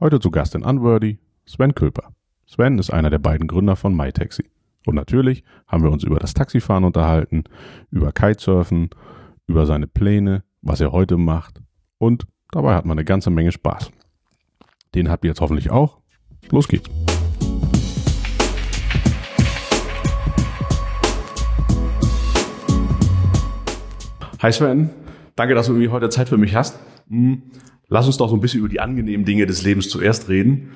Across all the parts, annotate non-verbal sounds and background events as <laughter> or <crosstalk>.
Heute zu Gast in Unworthy Sven Külper. Sven ist einer der beiden Gründer von MyTaxi. Und natürlich haben wir uns über das Taxifahren unterhalten, über Kitesurfen, über seine Pläne, was er heute macht und dabei hat man eine ganze Menge Spaß. Den habt ihr jetzt hoffentlich auch. Los geht's. Hi Sven, danke, dass du irgendwie heute Zeit für mich hast. Lass uns doch so ein bisschen über die angenehmen Dinge des Lebens zuerst reden.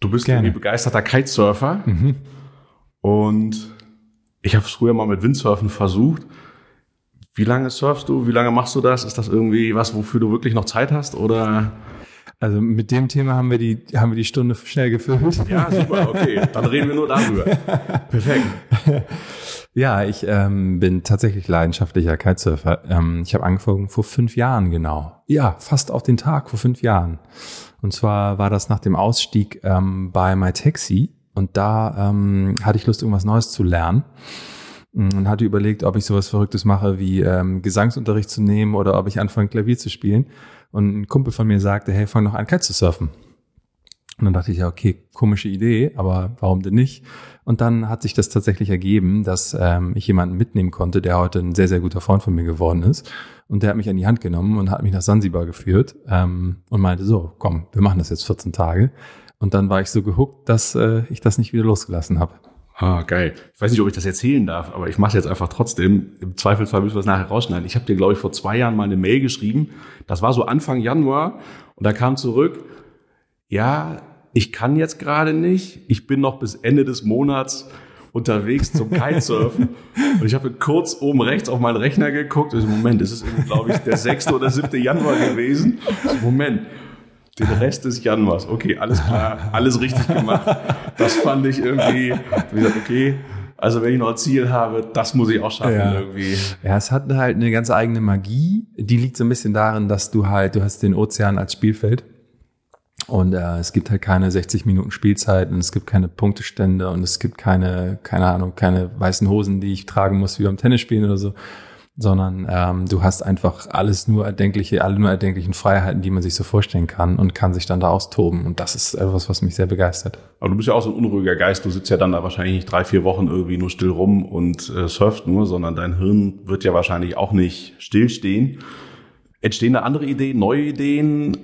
Du bist Gerne. irgendwie begeisterter Kitesurfer mhm. und ich habe es früher mal mit Windsurfen versucht. Wie lange surfst du? Wie lange machst du das? Ist das irgendwie was, wofür du wirklich noch Zeit hast oder? Also mit dem Thema haben wir die, haben wir die Stunde schnell gefüllt. Ja, super, okay. Dann reden wir nur darüber. <laughs> Perfekt. Ja, ich ähm, bin tatsächlich leidenschaftlicher Kitesurfer. Ähm, ich habe angefangen vor fünf Jahren genau. Ja, fast auf den Tag vor fünf Jahren. Und zwar war das nach dem Ausstieg ähm, bei MyTaxi. Und da ähm, hatte ich Lust, irgendwas Neues zu lernen. Mm, und hatte überlegt, ob ich sowas Verrücktes mache, wie ähm, Gesangsunterricht zu nehmen oder ob ich anfange, Klavier zu spielen. Und ein Kumpel von mir sagte, hey, fang noch an, Kite zu surfen. Und dann dachte ich ja, okay, komische Idee, aber warum denn nicht? Und dann hat sich das tatsächlich ergeben, dass ähm, ich jemanden mitnehmen konnte, der heute ein sehr, sehr guter Freund von mir geworden ist. Und der hat mich an die Hand genommen und hat mich nach Sansibar geführt ähm, und meinte, so, komm, wir machen das jetzt 14 Tage. Und dann war ich so gehuckt, dass äh, ich das nicht wieder losgelassen habe. Ah, geil. Ich weiß nicht, ob ich das erzählen darf, aber ich mache es jetzt einfach trotzdem. Im Zweifelsfall müssen wir es nachher rausschneiden. Ich habe dir, glaube ich, vor zwei Jahren mal eine Mail geschrieben. Das war so Anfang Januar und da kam zurück, ja, ich kann jetzt gerade nicht, ich bin noch bis Ende des Monats unterwegs zum Kitesurfen. <laughs> und ich habe kurz oben rechts auf meinen Rechner geguckt. Also Moment, es ist, glaube ich, der 6. oder 7. Januar gewesen. Moment, den Rest des Januars. Okay, alles klar, alles richtig gemacht. Das fand ich irgendwie, wie gesagt, okay, also wenn ich noch ein Ziel habe, das muss ich auch schaffen ja. irgendwie. Ja, es hat halt eine ganz eigene Magie. Die liegt so ein bisschen darin, dass du halt, du hast den Ozean als Spielfeld. Und äh, es gibt halt keine 60 Minuten Spielzeit und es gibt keine Punktestände und es gibt keine, keine Ahnung, keine weißen Hosen, die ich tragen muss wie beim Tennisspielen oder so, sondern ähm, du hast einfach alles nur erdenkliche, alle nur erdenklichen Freiheiten, die man sich so vorstellen kann und kann sich dann da austoben. Und das ist etwas, was mich sehr begeistert. Aber du bist ja auch so ein unruhiger Geist. Du sitzt ja dann da wahrscheinlich nicht drei, vier Wochen irgendwie nur still rum und äh, surft nur, sondern dein Hirn wird ja wahrscheinlich auch nicht stillstehen. Entstehen da andere Ideen, neue Ideen?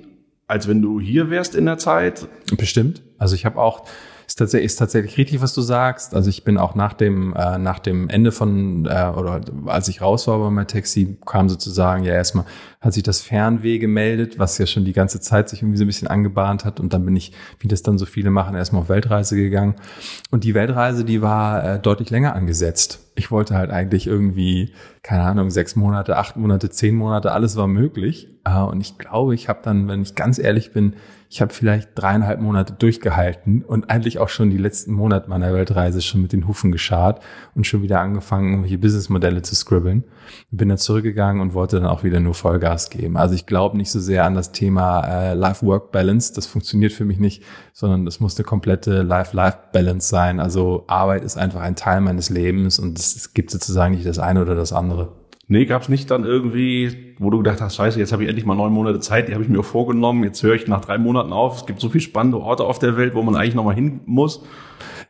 Als wenn du hier wärst in der Zeit? Bestimmt. Also ich habe auch ist tatsächlich, ist tatsächlich richtig, was du sagst. Also ich bin auch nach dem, äh, nach dem Ende von, äh, oder als ich raus war bei meinem Taxi, kam sozusagen ja erstmal, hat sich das Fernweh gemeldet, was ja schon die ganze Zeit sich irgendwie so ein bisschen angebahnt hat. Und dann bin ich, wie das dann so viele machen, erstmal auf Weltreise gegangen. Und die Weltreise, die war äh, deutlich länger angesetzt. Ich wollte halt eigentlich irgendwie, keine Ahnung, sechs Monate, acht Monate, zehn Monate, alles war möglich. Äh, und ich glaube, ich habe dann, wenn ich ganz ehrlich bin, ich habe vielleicht dreieinhalb Monate durchgehalten und eigentlich auch schon die letzten Monate meiner Weltreise schon mit den Hufen geschart und schon wieder angefangen, irgendwelche Businessmodelle zu scribbeln. Bin dann zurückgegangen und wollte dann auch wieder nur Vollgas geben. Also ich glaube nicht so sehr an das Thema äh, Life-Work-Balance. Das funktioniert für mich nicht, sondern das muss eine komplette Life-Life-Balance sein. Also Arbeit ist einfach ein Teil meines Lebens und es gibt sozusagen nicht das eine oder das andere. Nee, gab's nicht dann irgendwie, wo du gedacht hast, scheiße, jetzt habe ich endlich mal neun Monate Zeit, die habe ich mir vorgenommen, jetzt höre ich nach drei Monaten auf. Es gibt so viele spannende Orte auf der Welt, wo man eigentlich nochmal hin muss.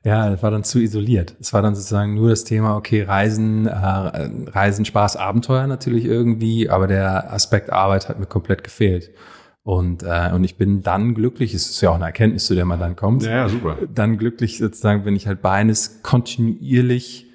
Ja, das war dann zu isoliert. Es war dann sozusagen nur das Thema, okay, Reisen, äh, Reisen, Spaß, Abenteuer natürlich irgendwie, aber der Aspekt Arbeit hat mir komplett gefehlt. Und, äh, und ich bin dann glücklich, es ist ja auch eine Erkenntnis, zu der man dann kommt. Ja, ja super. Dann glücklich sozusagen, wenn ich halt beides kontinuierlich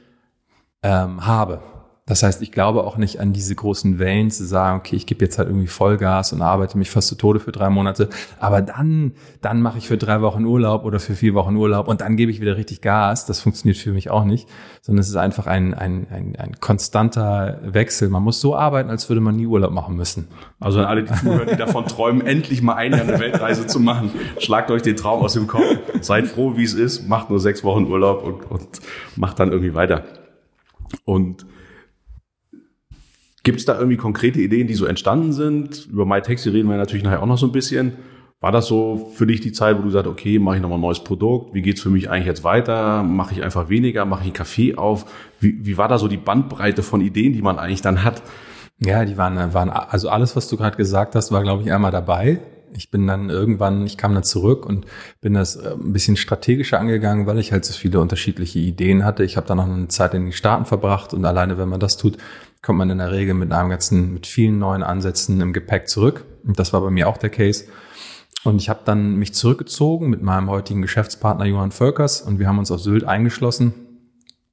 ähm, habe. Das heißt, ich glaube auch nicht an diese großen Wellen zu sagen, okay, ich gebe jetzt halt irgendwie Vollgas und arbeite mich fast zu Tode für drei Monate, aber dann, dann mache ich für drei Wochen Urlaub oder für vier Wochen Urlaub und dann gebe ich wieder richtig Gas. Das funktioniert für mich auch nicht, sondern es ist einfach ein, ein, ein, ein konstanter Wechsel. Man muss so arbeiten, als würde man nie Urlaub machen müssen. Also an alle, die zuhören, die davon träumen, endlich mal ein Jahr eine Weltreise zu machen, schlagt euch den Traum aus dem Kopf, seid froh, wie es ist, macht nur sechs Wochen Urlaub und, und macht dann irgendwie weiter. Und Gibt es da irgendwie konkrete Ideen, die so entstanden sind? Über MyTaxi reden wir natürlich nachher auch noch so ein bisschen. War das so für dich die Zeit, wo du sagst, okay, mache ich nochmal ein neues Produkt? Wie geht's für mich eigentlich jetzt weiter? Mache ich einfach weniger? Mache ich einen Kaffee auf? Wie, wie war da so die Bandbreite von Ideen, die man eigentlich dann hat? Ja, die waren, waren also alles, was du gerade gesagt hast, war, glaube ich, einmal dabei. Ich bin dann irgendwann, ich kam dann zurück und bin das äh, ein bisschen strategischer angegangen, weil ich halt so viele unterschiedliche Ideen hatte. Ich habe dann noch eine Zeit in den Staaten verbracht und alleine, wenn man das tut, kommt man in der Regel mit einem ganzen, mit vielen neuen Ansätzen im Gepäck zurück. Und das war bei mir auch der Case. Und ich habe dann mich zurückgezogen mit meinem heutigen Geschäftspartner Johann Völkers und wir haben uns auf Sylt eingeschlossen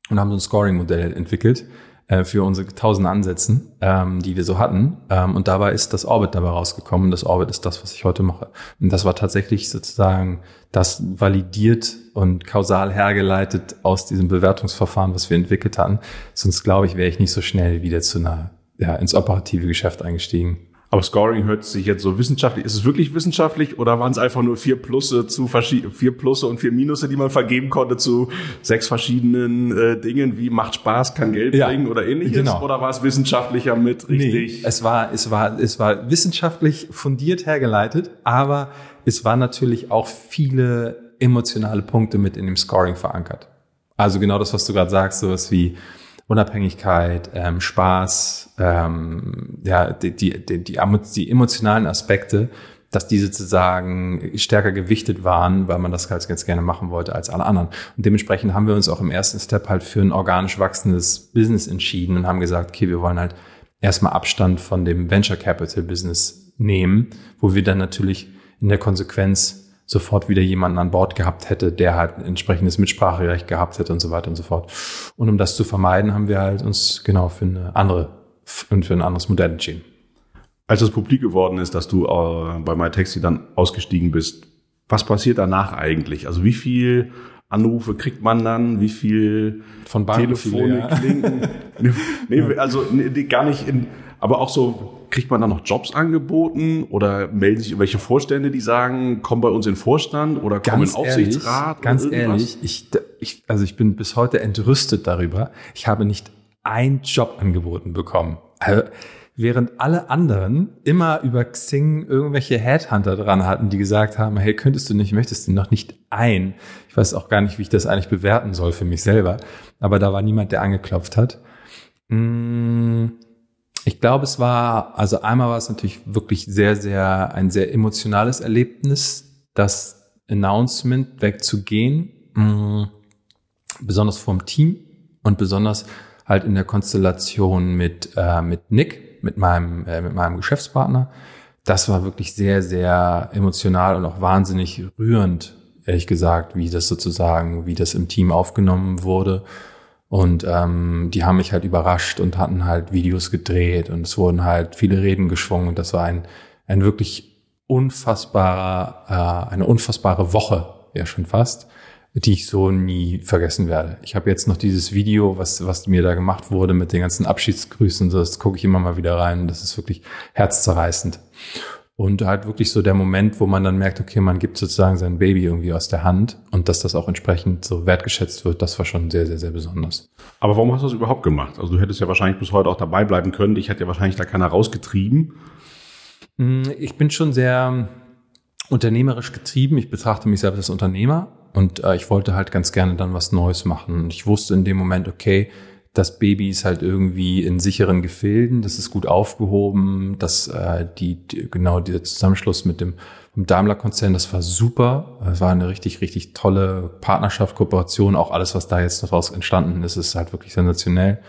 und haben so ein Scoring-Modell entwickelt äh, für unsere tausend Ansätzen, ähm, die wir so hatten. Ähm, und dabei ist das Orbit dabei rausgekommen. Das Orbit ist das, was ich heute mache. Und das war tatsächlich sozusagen das validiert und kausal hergeleitet aus diesem Bewertungsverfahren, was wir entwickelt hatten. Sonst glaube ich, wäre ich nicht so schnell wieder zu einer, ja, ins operative Geschäft eingestiegen. Aber Scoring hört sich jetzt so wissenschaftlich. Ist es wirklich wissenschaftlich oder waren es einfach nur vier Plusse zu vier Plusse und vier Minusse, die man vergeben konnte zu sechs verschiedenen äh, Dingen, wie macht Spaß, kann Geld ja, bringen oder ähnliches? Genau. Oder war es wissenschaftlicher mit richtig? Nee, es war, es war, es war wissenschaftlich fundiert hergeleitet, aber es war natürlich auch viele emotionale Punkte mit in dem Scoring verankert. Also genau das, was du gerade sagst, sowas wie Unabhängigkeit, ähm, Spaß, ähm, ja, die, die, die, die emotionalen Aspekte, dass diese sozusagen stärker gewichtet waren, weil man das halt ganz gerne machen wollte als alle anderen. Und dementsprechend haben wir uns auch im ersten Step halt für ein organisch wachsendes Business entschieden und haben gesagt, okay, wir wollen halt erstmal Abstand von dem Venture Capital Business nehmen, wo wir dann natürlich in der Konsequenz sofort wieder jemanden an Bord gehabt hätte, der halt ein entsprechendes Mitspracherecht gehabt hätte und so weiter und so fort. Und um das zu vermeiden, haben wir halt uns genau für eine andere und für ein anderes Modell entschieden. Als es publik geworden ist, dass du äh, bei MyTaxi dann ausgestiegen bist, was passiert danach eigentlich? Also wie viel Anrufe kriegt man dann? Wie viel von Telefone ja. klinken? <laughs> nee, also nee, gar nicht in, aber auch so kriegt man dann noch Jobs angeboten oder melden sich irgendwelche Vorstände, die sagen, komm bei uns in den Vorstand oder komm ganz in den Aufsichtsrat? Ehrlich, ganz ehrlich, ich, ich, also ich bin bis heute entrüstet darüber. Ich habe nicht ein Job angeboten bekommen. Also, während alle anderen immer über Xing irgendwelche Headhunter dran hatten, die gesagt haben, hey, könntest du nicht, möchtest du noch nicht ein? Ich weiß auch gar nicht, wie ich das eigentlich bewerten soll für mich selber. Aber da war niemand, der angeklopft hat. Ich glaube, es war, also einmal war es natürlich wirklich sehr, sehr, ein sehr emotionales Erlebnis, das Announcement wegzugehen, mh, besonders vom Team und besonders halt in der Konstellation mit, äh, mit Nick, mit meinem, äh, mit meinem Geschäftspartner. Das war wirklich sehr, sehr emotional und auch wahnsinnig rührend, ehrlich gesagt, wie das sozusagen, wie das im Team aufgenommen wurde und ähm, die haben mich halt überrascht und hatten halt Videos gedreht und es wurden halt viele Reden geschwungen und das war ein, ein wirklich unfassbarer, äh, eine unfassbare Woche, ja schon fast, die ich so nie vergessen werde. Ich habe jetzt noch dieses Video, was, was mir da gemacht wurde mit den ganzen Abschiedsgrüßen, das gucke ich immer mal wieder rein. Das ist wirklich herzzerreißend. Und halt wirklich so der Moment, wo man dann merkt, okay, man gibt sozusagen sein Baby irgendwie aus der Hand und dass das auch entsprechend so wertgeschätzt wird, das war schon sehr, sehr, sehr besonders. Aber warum hast du das überhaupt gemacht? Also du hättest ja wahrscheinlich bis heute auch dabei bleiben können. Ich hätte ja wahrscheinlich da keiner rausgetrieben. Hm, ich bin schon sehr unternehmerisch getrieben. Ich betrachte mich selbst als Unternehmer und äh, ich wollte halt ganz gerne dann was Neues machen. Und ich wusste in dem Moment, okay, das Baby ist halt irgendwie in sicheren Gefilden, das ist gut aufgehoben, dass äh, die, die genau dieser Zusammenschluss mit dem Daimler-Konzern, das war super, es war eine richtig richtig tolle Partnerschaft, Kooperation, auch alles, was da jetzt daraus entstanden ist, ist halt wirklich sensationell.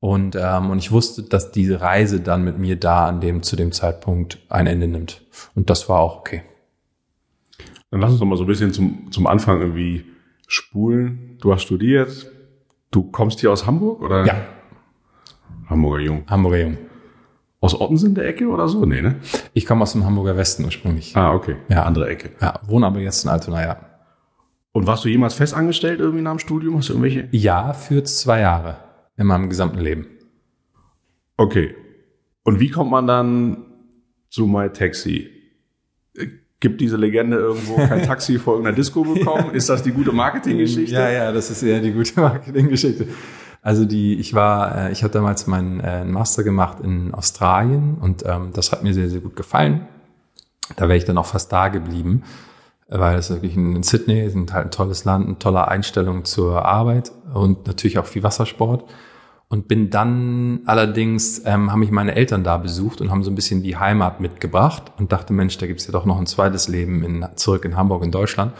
Und ähm, und ich wusste, dass diese Reise dann mit mir da an dem zu dem Zeitpunkt ein Ende nimmt und das war auch okay. Dann lass uns doch mal so ein bisschen zum zum Anfang irgendwie spulen. Du hast studiert, Du kommst hier aus Hamburg oder? Ja. Hamburger Jung. Hamburger Jung. Aus Ottensen der Ecke oder so? Nee, ne? Ich komme aus dem Hamburger Westen ursprünglich. Ah, okay. Ja. Andere Ecke. Ja, wohne aber jetzt in Altona, ja. Und warst du jemals festangestellt irgendwie nach dem Studium? Hast du irgendwelche? Ja, für zwei Jahre in meinem gesamten Leben. Okay. Und wie kommt man dann zu My Taxi? Gibt diese Legende irgendwo kein <laughs> Taxi vor irgendeiner Disco bekommen? Ist das die gute Marketinggeschichte? Ja, ja, das ist eher die gute Marketinggeschichte. Also die, ich war, äh, ich habe damals meinen äh, Master gemacht in Australien und ähm, das hat mir sehr, sehr gut gefallen. Da wäre ich dann auch fast da geblieben, weil es wirklich in Sydney ist halt ein tolles Land, eine tolle Einstellung zur Arbeit und natürlich auch viel Wassersport. Und bin dann allerdings, ähm, haben mich meine Eltern da besucht und haben so ein bisschen die Heimat mitgebracht und dachte, Mensch, da gibt's ja doch noch ein zweites Leben in, zurück in Hamburg, in Deutschland.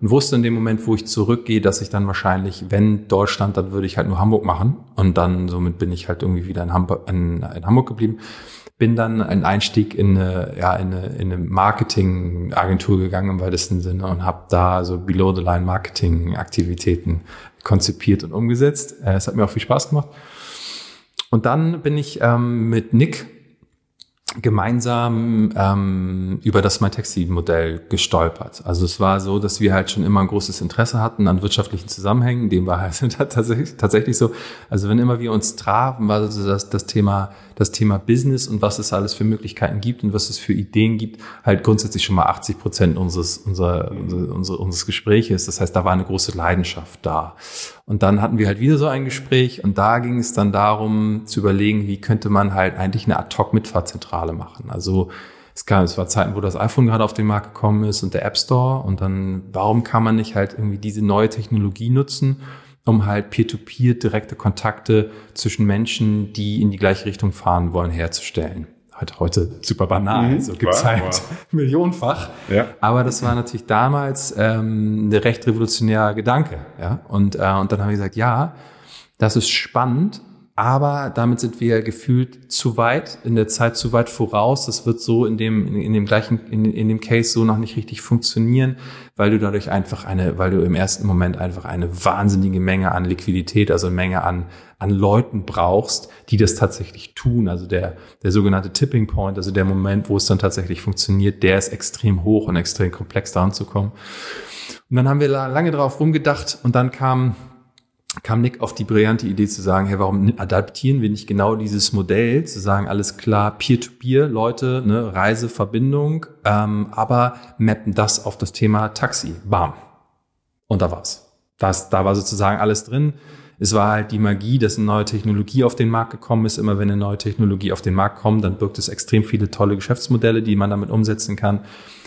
Und wusste in dem Moment, wo ich zurückgehe, dass ich dann wahrscheinlich, wenn Deutschland, dann würde ich halt nur Hamburg machen. Und dann somit bin ich halt irgendwie wieder in Hamburg, in, in Hamburg geblieben. Bin dann ein Einstieg in eine, ja, in eine, in eine Marketingagentur gegangen im weitesten Sinne und habe da so Below-the-Line-Marketing-Aktivitäten konzipiert und umgesetzt. Äh, es hat mir auch viel Spaß gemacht. Und dann bin ich ähm, mit Nick gemeinsam ähm, über das MyTaxi-Modell gestolpert. Also es war so, dass wir halt schon immer ein großes Interesse hatten an wirtschaftlichen Zusammenhängen. Dem war <laughs> halt tatsächlich, tatsächlich so. Also wenn immer wir uns trafen, war so das, das Thema das Thema Business und was es alles für Möglichkeiten gibt und was es für Ideen gibt, halt grundsätzlich schon mal 80 Prozent unseres, unser, unser, unseres Gespräches. Das heißt, da war eine große Leidenschaft da. Und dann hatten wir halt wieder so ein Gespräch und da ging es dann darum zu überlegen, wie könnte man halt eigentlich eine Ad-Hoc-Mitfahrzentrale machen. Also es, kam, es war Zeiten, wo das iPhone gerade auf den Markt gekommen ist und der App Store und dann, warum kann man nicht halt irgendwie diese neue Technologie nutzen, um halt peer-to-peer -peer direkte Kontakte zwischen Menschen, die in die gleiche Richtung fahren wollen, herzustellen halt heute super banal, mhm, so gibt's halt wow. <laughs> millionenfach. Ja. Aber das war natürlich damals ähm, eine recht revolutionärer Gedanke. Ja? Und, äh, und dann haben wir gesagt, ja, das ist spannend, aber damit sind wir gefühlt zu weit, in der Zeit zu weit voraus. Das wird so in dem, in, in dem gleichen, in, in dem Case so noch nicht richtig funktionieren, weil du dadurch einfach eine, weil du im ersten Moment einfach eine wahnsinnige Menge an Liquidität, also Menge an, an Leuten brauchst, die das tatsächlich tun. Also der, der sogenannte Tipping Point, also der Moment, wo es dann tatsächlich funktioniert, der ist extrem hoch und extrem komplex daran zu kommen. Und dann haben wir lange drauf rumgedacht und dann kam kam Nick auf die brillante Idee zu sagen, hey, warum adaptieren wir nicht genau dieses Modell, zu sagen, alles klar, Peer-to-Peer, -Peer, Leute, ne, Reiseverbindung, ähm, aber mappen das auf das Thema Taxi. Bam. Und da war's. Das, da war sozusagen alles drin. Es war halt die Magie, dass eine neue Technologie auf den Markt gekommen ist. Immer wenn eine neue Technologie auf den Markt kommt, dann birgt es extrem viele tolle Geschäftsmodelle, die man damit umsetzen kann.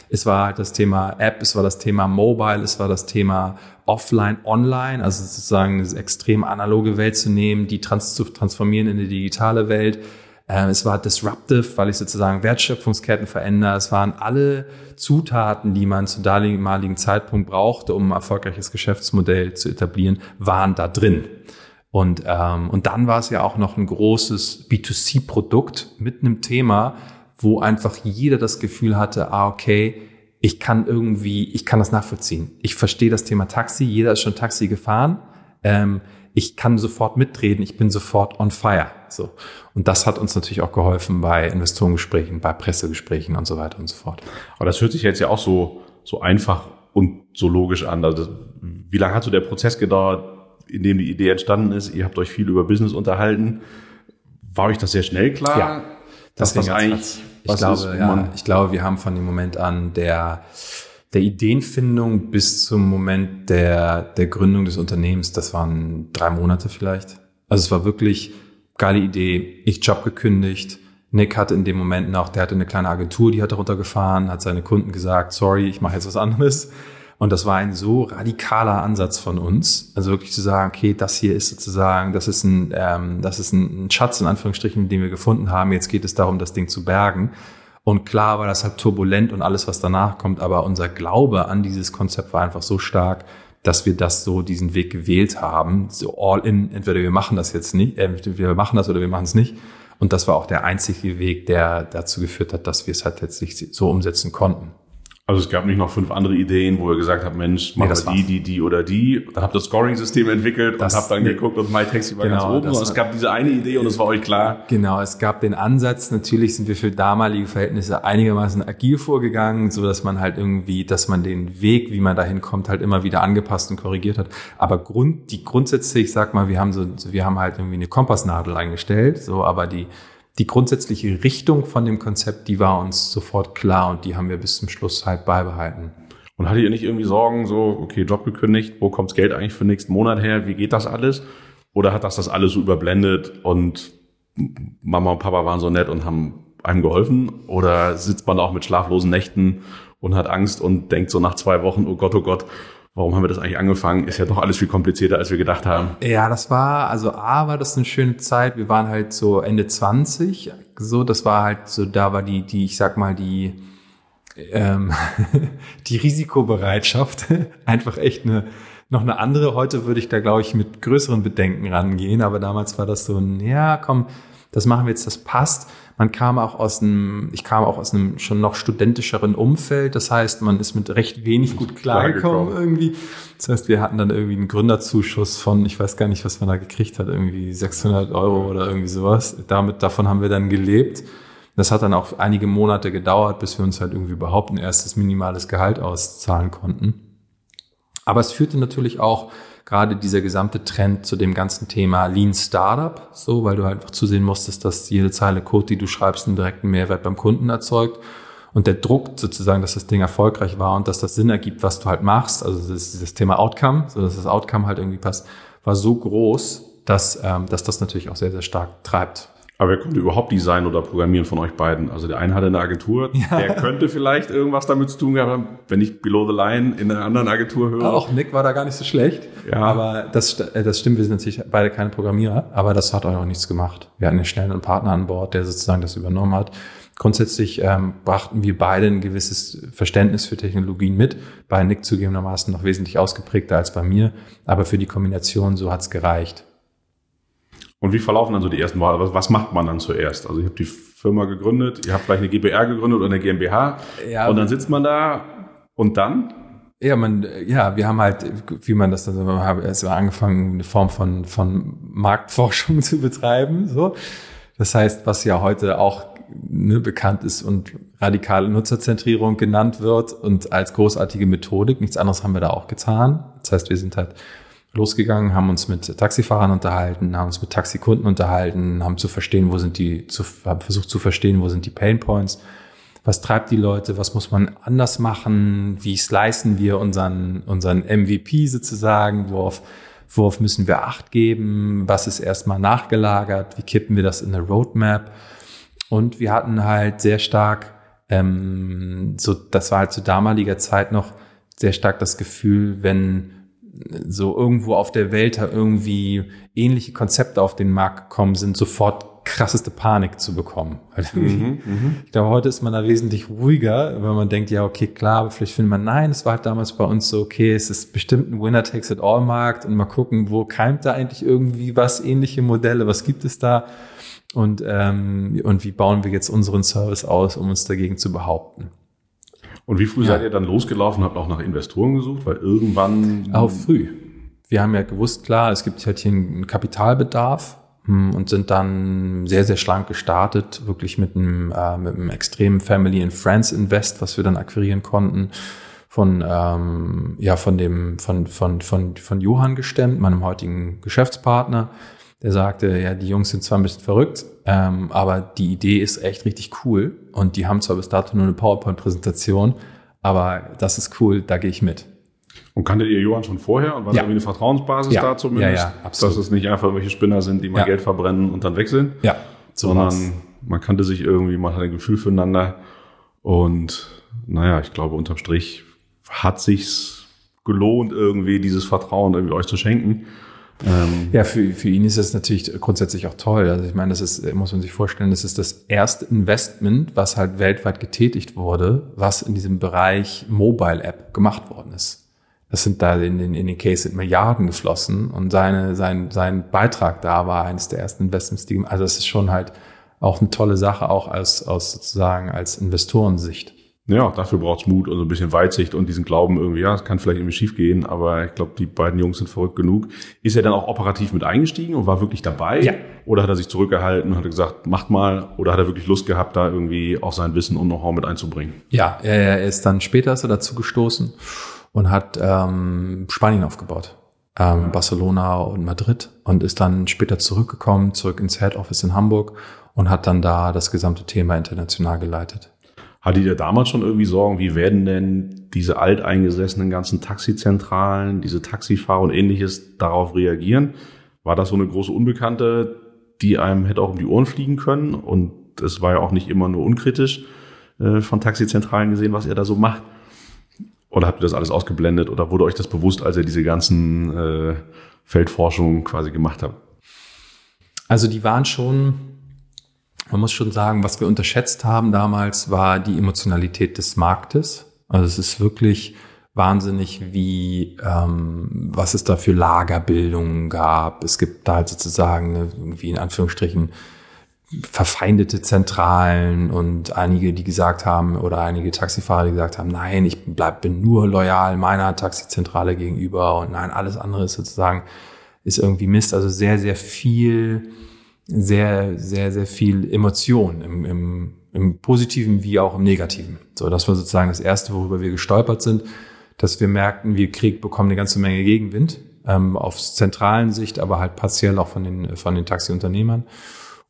Es war halt das Thema App, es war das Thema Mobile, es war das Thema Offline, Online, also sozusagen eine extrem analoge Welt zu nehmen, die trans zu transformieren in eine digitale Welt. Ähm, es war disruptive, weil ich sozusagen Wertschöpfungsketten verändere. Es waren alle Zutaten, die man zu damaligen Zeitpunkt brauchte, um ein erfolgreiches Geschäftsmodell zu etablieren, waren da drin. Und, ähm, und dann war es ja auch noch ein großes B2C-Produkt mit einem Thema, wo einfach jeder das Gefühl hatte, ah, okay, ich kann irgendwie, ich kann das nachvollziehen. Ich verstehe das Thema Taxi, jeder ist schon Taxi gefahren. Ähm, ich kann sofort mitreden, ich bin sofort on fire. So. Und das hat uns natürlich auch geholfen bei Investorengesprächen, bei Pressegesprächen und so weiter und so fort. Aber das hört sich jetzt ja auch so, so einfach und so logisch an. Also, wie lange hat so der Prozess gedauert, in dem die Idee entstanden ist? Ihr habt euch viel über Business unterhalten. War euch das sehr schnell klar? Ja. Das, das eigentlich ich glaube, ist, ja, ich glaube, wir haben von dem Moment an der, der Ideenfindung bis zum Moment der, der Gründung des Unternehmens, das waren drei Monate vielleicht. Also es war wirklich geile Idee. Ich Job gekündigt. Nick hatte in dem Moment noch, der hatte eine kleine Agentur, die hat darunter gefahren, hat seine Kunden gesagt, sorry, ich mache jetzt was anderes. Und das war ein so radikaler Ansatz von uns, also wirklich zu sagen, okay, das hier ist sozusagen, das ist ein, ähm, das ist ein Schatz in Anführungsstrichen, den wir gefunden haben. Jetzt geht es darum, das Ding zu bergen. Und klar war das halt turbulent und alles, was danach kommt, aber unser Glaube an dieses Konzept war einfach so stark, dass wir das so diesen Weg gewählt haben, so all in, entweder wir machen das jetzt nicht, äh, wir machen das oder wir machen es nicht. Und das war auch der einzige Weg, der dazu geführt hat, dass wir es halt letztlich so umsetzen konnten. Also es gab nicht noch fünf andere Ideen, wo ihr gesagt habt, Mensch, machen nee, wir die, die, die oder die. Dann habt ihr das Scoring-System entwickelt das, und habt dann nee, geguckt und MyTaxi war genau, ganz oben. Und es gab diese eine Idee und es war euch klar. Genau, es gab den Ansatz. Natürlich sind wir für damalige Verhältnisse einigermaßen agil vorgegangen, so dass man halt irgendwie, dass man den Weg, wie man dahin kommt, halt immer wieder angepasst und korrigiert hat. Aber Grund, die grundsätzlich, ich sag mal, wir haben so, wir haben halt irgendwie eine Kompassnadel eingestellt, so, aber die, die grundsätzliche Richtung von dem Konzept, die war uns sofort klar und die haben wir bis zum Schluss halt beibehalten. Und hattet ihr nicht irgendwie Sorgen, so, okay, Job gekündigt, wo kommt's Geld eigentlich für nächsten Monat her, wie geht das alles? Oder hat das das alles so überblendet und Mama und Papa waren so nett und haben einem geholfen? Oder sitzt man auch mit schlaflosen Nächten und hat Angst und denkt so nach zwei Wochen, oh Gott, oh Gott, warum haben wir das eigentlich angefangen? Ist ja doch alles viel komplizierter, als wir gedacht haben. Ja, das war, also A war das eine schöne Zeit. Wir waren halt so Ende 20, so, das war halt so, da war die, die, ich sag mal, die, ähm, <laughs> die Risikobereitschaft <laughs> einfach echt eine, noch eine andere. Heute würde ich da, glaube ich, mit größeren Bedenken rangehen, aber damals war das so ein, ja, komm, das machen wir jetzt, das passt. Man kam auch aus einem, ich kam auch aus einem schon noch studentischeren Umfeld. Das heißt, man ist mit recht wenig gut klargekommen irgendwie. Das heißt, wir hatten dann irgendwie einen Gründerzuschuss von, ich weiß gar nicht, was man da gekriegt hat, irgendwie 600 Euro oder irgendwie sowas. Damit, davon haben wir dann gelebt. Das hat dann auch einige Monate gedauert, bis wir uns halt irgendwie überhaupt ein erstes minimales Gehalt auszahlen konnten. Aber es führte natürlich auch gerade dieser gesamte Trend zu dem ganzen Thema Lean Startup, so, weil du halt einfach zusehen musstest, dass jede Zeile Code, die du schreibst, einen direkten Mehrwert beim Kunden erzeugt. Und der Druck sozusagen, dass das Ding erfolgreich war und dass das Sinn ergibt, was du halt machst, also das, dieses Thema Outcome, so dass das Outcome halt irgendwie passt, war so groß, dass, ähm, dass das natürlich auch sehr, sehr stark treibt. Aber wer konnte überhaupt Design oder Programmieren von euch beiden? Also der eine hatte eine Agentur, ja. der könnte vielleicht irgendwas damit zu tun gehabt haben, wenn ich Below the Line in einer anderen Agentur höre. Auch Nick war da gar nicht so schlecht. Ja. Aber das, äh, das stimmt, wir sind natürlich beide keine Programmierer, aber das hat auch nichts gemacht. Wir hatten einen Partner an Bord, der sozusagen das übernommen hat. Grundsätzlich ähm, brachten wir beide ein gewisses Verständnis für Technologien mit. Bei Nick zugegebenermaßen noch wesentlich ausgeprägter als bei mir, aber für die Kombination so hat's gereicht. Und wie verlaufen dann so die ersten Wahlen? Was macht man dann zuerst? Also ich habe die Firma gegründet, ihr habt vielleicht eine GBR gegründet oder eine GmbH ja, und dann sitzt man da und dann? Ja, man, ja, wir haben halt, wie man das dann so hat, erst mal angefangen, eine Form von, von Marktforschung <laughs> zu betreiben, so. Das heißt, was ja heute auch ne, bekannt ist und radikale Nutzerzentrierung genannt wird und als großartige Methodik. Nichts anderes haben wir da auch getan. Das heißt, wir sind halt losgegangen, haben uns mit Taxifahrern unterhalten, haben uns mit Taxikunden unterhalten, haben zu verstehen, wo sind die, zu, haben versucht zu verstehen, wo sind die Pain Points, was treibt die Leute, was muss man anders machen, wie slicen wir unseren, unseren MVP sozusagen, worauf, worauf müssen wir Acht geben, was ist erstmal nachgelagert, wie kippen wir das in eine Roadmap. Und wir hatten halt sehr stark, ähm, so, das war halt zu damaliger Zeit noch sehr stark das Gefühl, wenn so irgendwo auf der Welt irgendwie ähnliche Konzepte auf den Markt gekommen sind, sofort krasseste Panik zu bekommen. Mhm, mhm, ich glaube, heute ist man da wesentlich ruhiger, wenn man denkt, ja, okay, klar, aber vielleicht findet man, nein, es war halt damals bei uns so, okay, es ist bestimmt ein Winner-Takes-it-all-Markt und mal gucken, wo keimt da eigentlich irgendwie was, ähnliche Modelle, was gibt es da und, ähm, und wie bauen wir jetzt unseren Service aus, um uns dagegen zu behaupten. Und wie früh ja. seid ihr dann losgelaufen, habt auch nach Investoren gesucht? Weil irgendwann. Auch früh. Wir haben ja gewusst, klar, es gibt halt hier einen Kapitalbedarf hm, und sind dann sehr, sehr schlank gestartet, wirklich mit einem, äh, mit einem extremen Family and Friends Invest, was wir dann akquirieren konnten von ähm, ja von dem von von von von Johann gestemmt, meinem heutigen Geschäftspartner, der sagte, ja, die Jungs sind zwar ein bisschen verrückt, ähm, aber die Idee ist echt richtig cool und die haben zwar bis dato nur eine PowerPoint-Präsentation, aber das ist cool, da gehe ich mit. Und kanntet ihr Johann schon vorher und war ja. da irgendwie eine Vertrauensbasis ja. da zumindest? Ja, ja, absolut. Dass es nicht einfach irgendwelche Spinner sind, die mal ja. Geld verbrennen und dann weg sind? Ja. So sondern was. man kannte sich irgendwie, man hat ein Gefühl füreinander und naja, ich glaube, unterm Strich hat sich's gelohnt, irgendwie dieses Vertrauen irgendwie euch zu schenken. Ähm ja, für, für ihn ist das natürlich grundsätzlich auch toll. Also ich meine, das ist, muss man sich vorstellen, das ist das erste Investment, was halt weltweit getätigt wurde, was in diesem Bereich Mobile App gemacht worden ist. Das sind da in den, in den Case sind Milliarden geflossen und seine, sein, sein Beitrag da war eines der ersten Investments, die, also das ist schon halt auch eine tolle Sache, auch als, aus sozusagen als Investorensicht. Ja, dafür braucht's Mut und so ein bisschen Weitsicht und diesen Glauben irgendwie, ja, es kann vielleicht irgendwie schief gehen, aber ich glaube, die beiden Jungs sind verrückt genug. Ist er dann auch operativ mit eingestiegen und war wirklich dabei? Ja. Oder hat er sich zurückgehalten und hat gesagt, macht mal? Oder hat er wirklich Lust gehabt, da irgendwie auch sein Wissen und Know-how mit einzubringen? Ja, er ist dann später ist er dazu gestoßen und hat ähm, Spanien aufgebaut. Ähm, Barcelona und Madrid und ist dann später zurückgekommen, zurück ins Head Office in Hamburg und hat dann da das gesamte Thema international geleitet. Hattet ihr damals schon irgendwie Sorgen, wie werden denn diese alteingesessenen ganzen Taxizentralen, diese Taxifahrer und ähnliches darauf reagieren? War das so eine große Unbekannte, die einem hätte auch um die Ohren fliegen können? Und es war ja auch nicht immer nur unkritisch äh, von Taxizentralen gesehen, was er da so macht. Oder habt ihr das alles ausgeblendet oder wurde euch das bewusst, als ihr diese ganzen äh, Feldforschungen quasi gemacht habt? Also die waren schon, man muss schon sagen, was wir unterschätzt haben damals, war die Emotionalität des Marktes. Also es ist wirklich wahnsinnig, wie ähm, was es da für Lagerbildungen gab. Es gibt da halt sozusagen irgendwie in Anführungsstrichen verfeindete Zentralen und einige, die gesagt haben, oder einige Taxifahrer, die gesagt haben, nein, ich bleib, bin nur loyal meiner Taxizentrale gegenüber und nein, alles andere ist sozusagen, ist irgendwie Mist. Also sehr, sehr viel, sehr, sehr, sehr viel Emotion im, im, im Positiven wie auch im Negativen. So, das war sozusagen das Erste, worüber wir gestolpert sind, dass wir merkten, wir Krieg bekommen eine ganze Menge Gegenwind, ähm, auf zentralen Sicht, aber halt partiell auch von den, von den Taxiunternehmern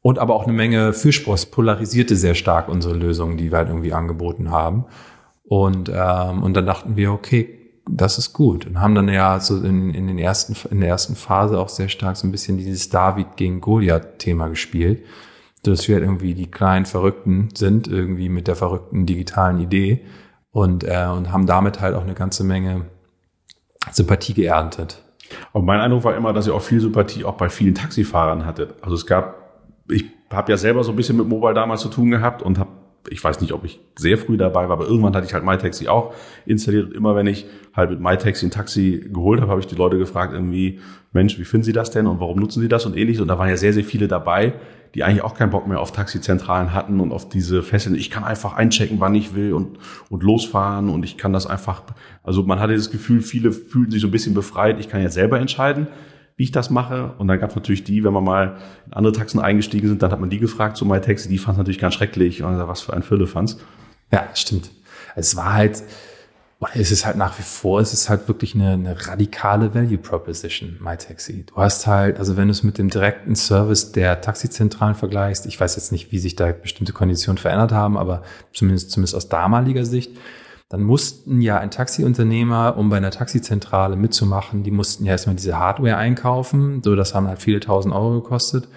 und aber auch eine Menge Fürspruch. Es polarisierte sehr stark unsere Lösungen, die wir halt irgendwie angeboten haben. Und, ähm, und dann dachten wir, okay, das ist gut. Und haben dann ja so in, in, den ersten, in der ersten Phase auch sehr stark so ein bisschen dieses David gegen Goliath-Thema gespielt. Dass wir halt irgendwie die kleinen Verrückten sind, irgendwie mit der verrückten digitalen Idee und, äh, und haben damit halt auch eine ganze Menge Sympathie geerntet. Aber mein Eindruck war immer, dass ihr auch viel Sympathie auch bei vielen Taxifahrern hattet. Also es gab ich habe ja selber so ein bisschen mit Mobile damals zu tun gehabt und habe, ich weiß nicht, ob ich sehr früh dabei war, aber irgendwann hatte ich halt MyTaxi auch installiert. Und immer wenn ich halt mit MyTaxi ein Taxi geholt habe, habe ich die Leute gefragt, irgendwie, Mensch, wie finden Sie das denn und warum nutzen Sie das und ähnliches. Und da waren ja sehr, sehr viele dabei, die eigentlich auch keinen Bock mehr auf Taxizentralen hatten und auf diese Fesseln. Ich kann einfach einchecken, wann ich will und, und losfahren und ich kann das einfach, also man hatte das Gefühl, viele fühlen sich so ein bisschen befreit. Ich kann ja selber entscheiden wie ich das mache. Und dann gab es natürlich die, wenn man mal in andere Taxen eingestiegen sind, dann hat man die gefragt zu MyTaxi, die fand es natürlich ganz schrecklich und was für ein Firlefanz. Ja, stimmt. Es war halt, es ist halt nach wie vor, es ist halt wirklich eine, eine radikale Value Proposition, MyTaxi. Du hast halt, also wenn du es mit dem direkten Service der Taxizentralen vergleichst, ich weiß jetzt nicht, wie sich da bestimmte Konditionen verändert haben, aber zumindest, zumindest aus damaliger Sicht, dann mussten ja ein Taxiunternehmer, um bei einer Taxizentrale mitzumachen, die mussten ja erstmal diese Hardware einkaufen, so das haben halt viele tausend Euro gekostet.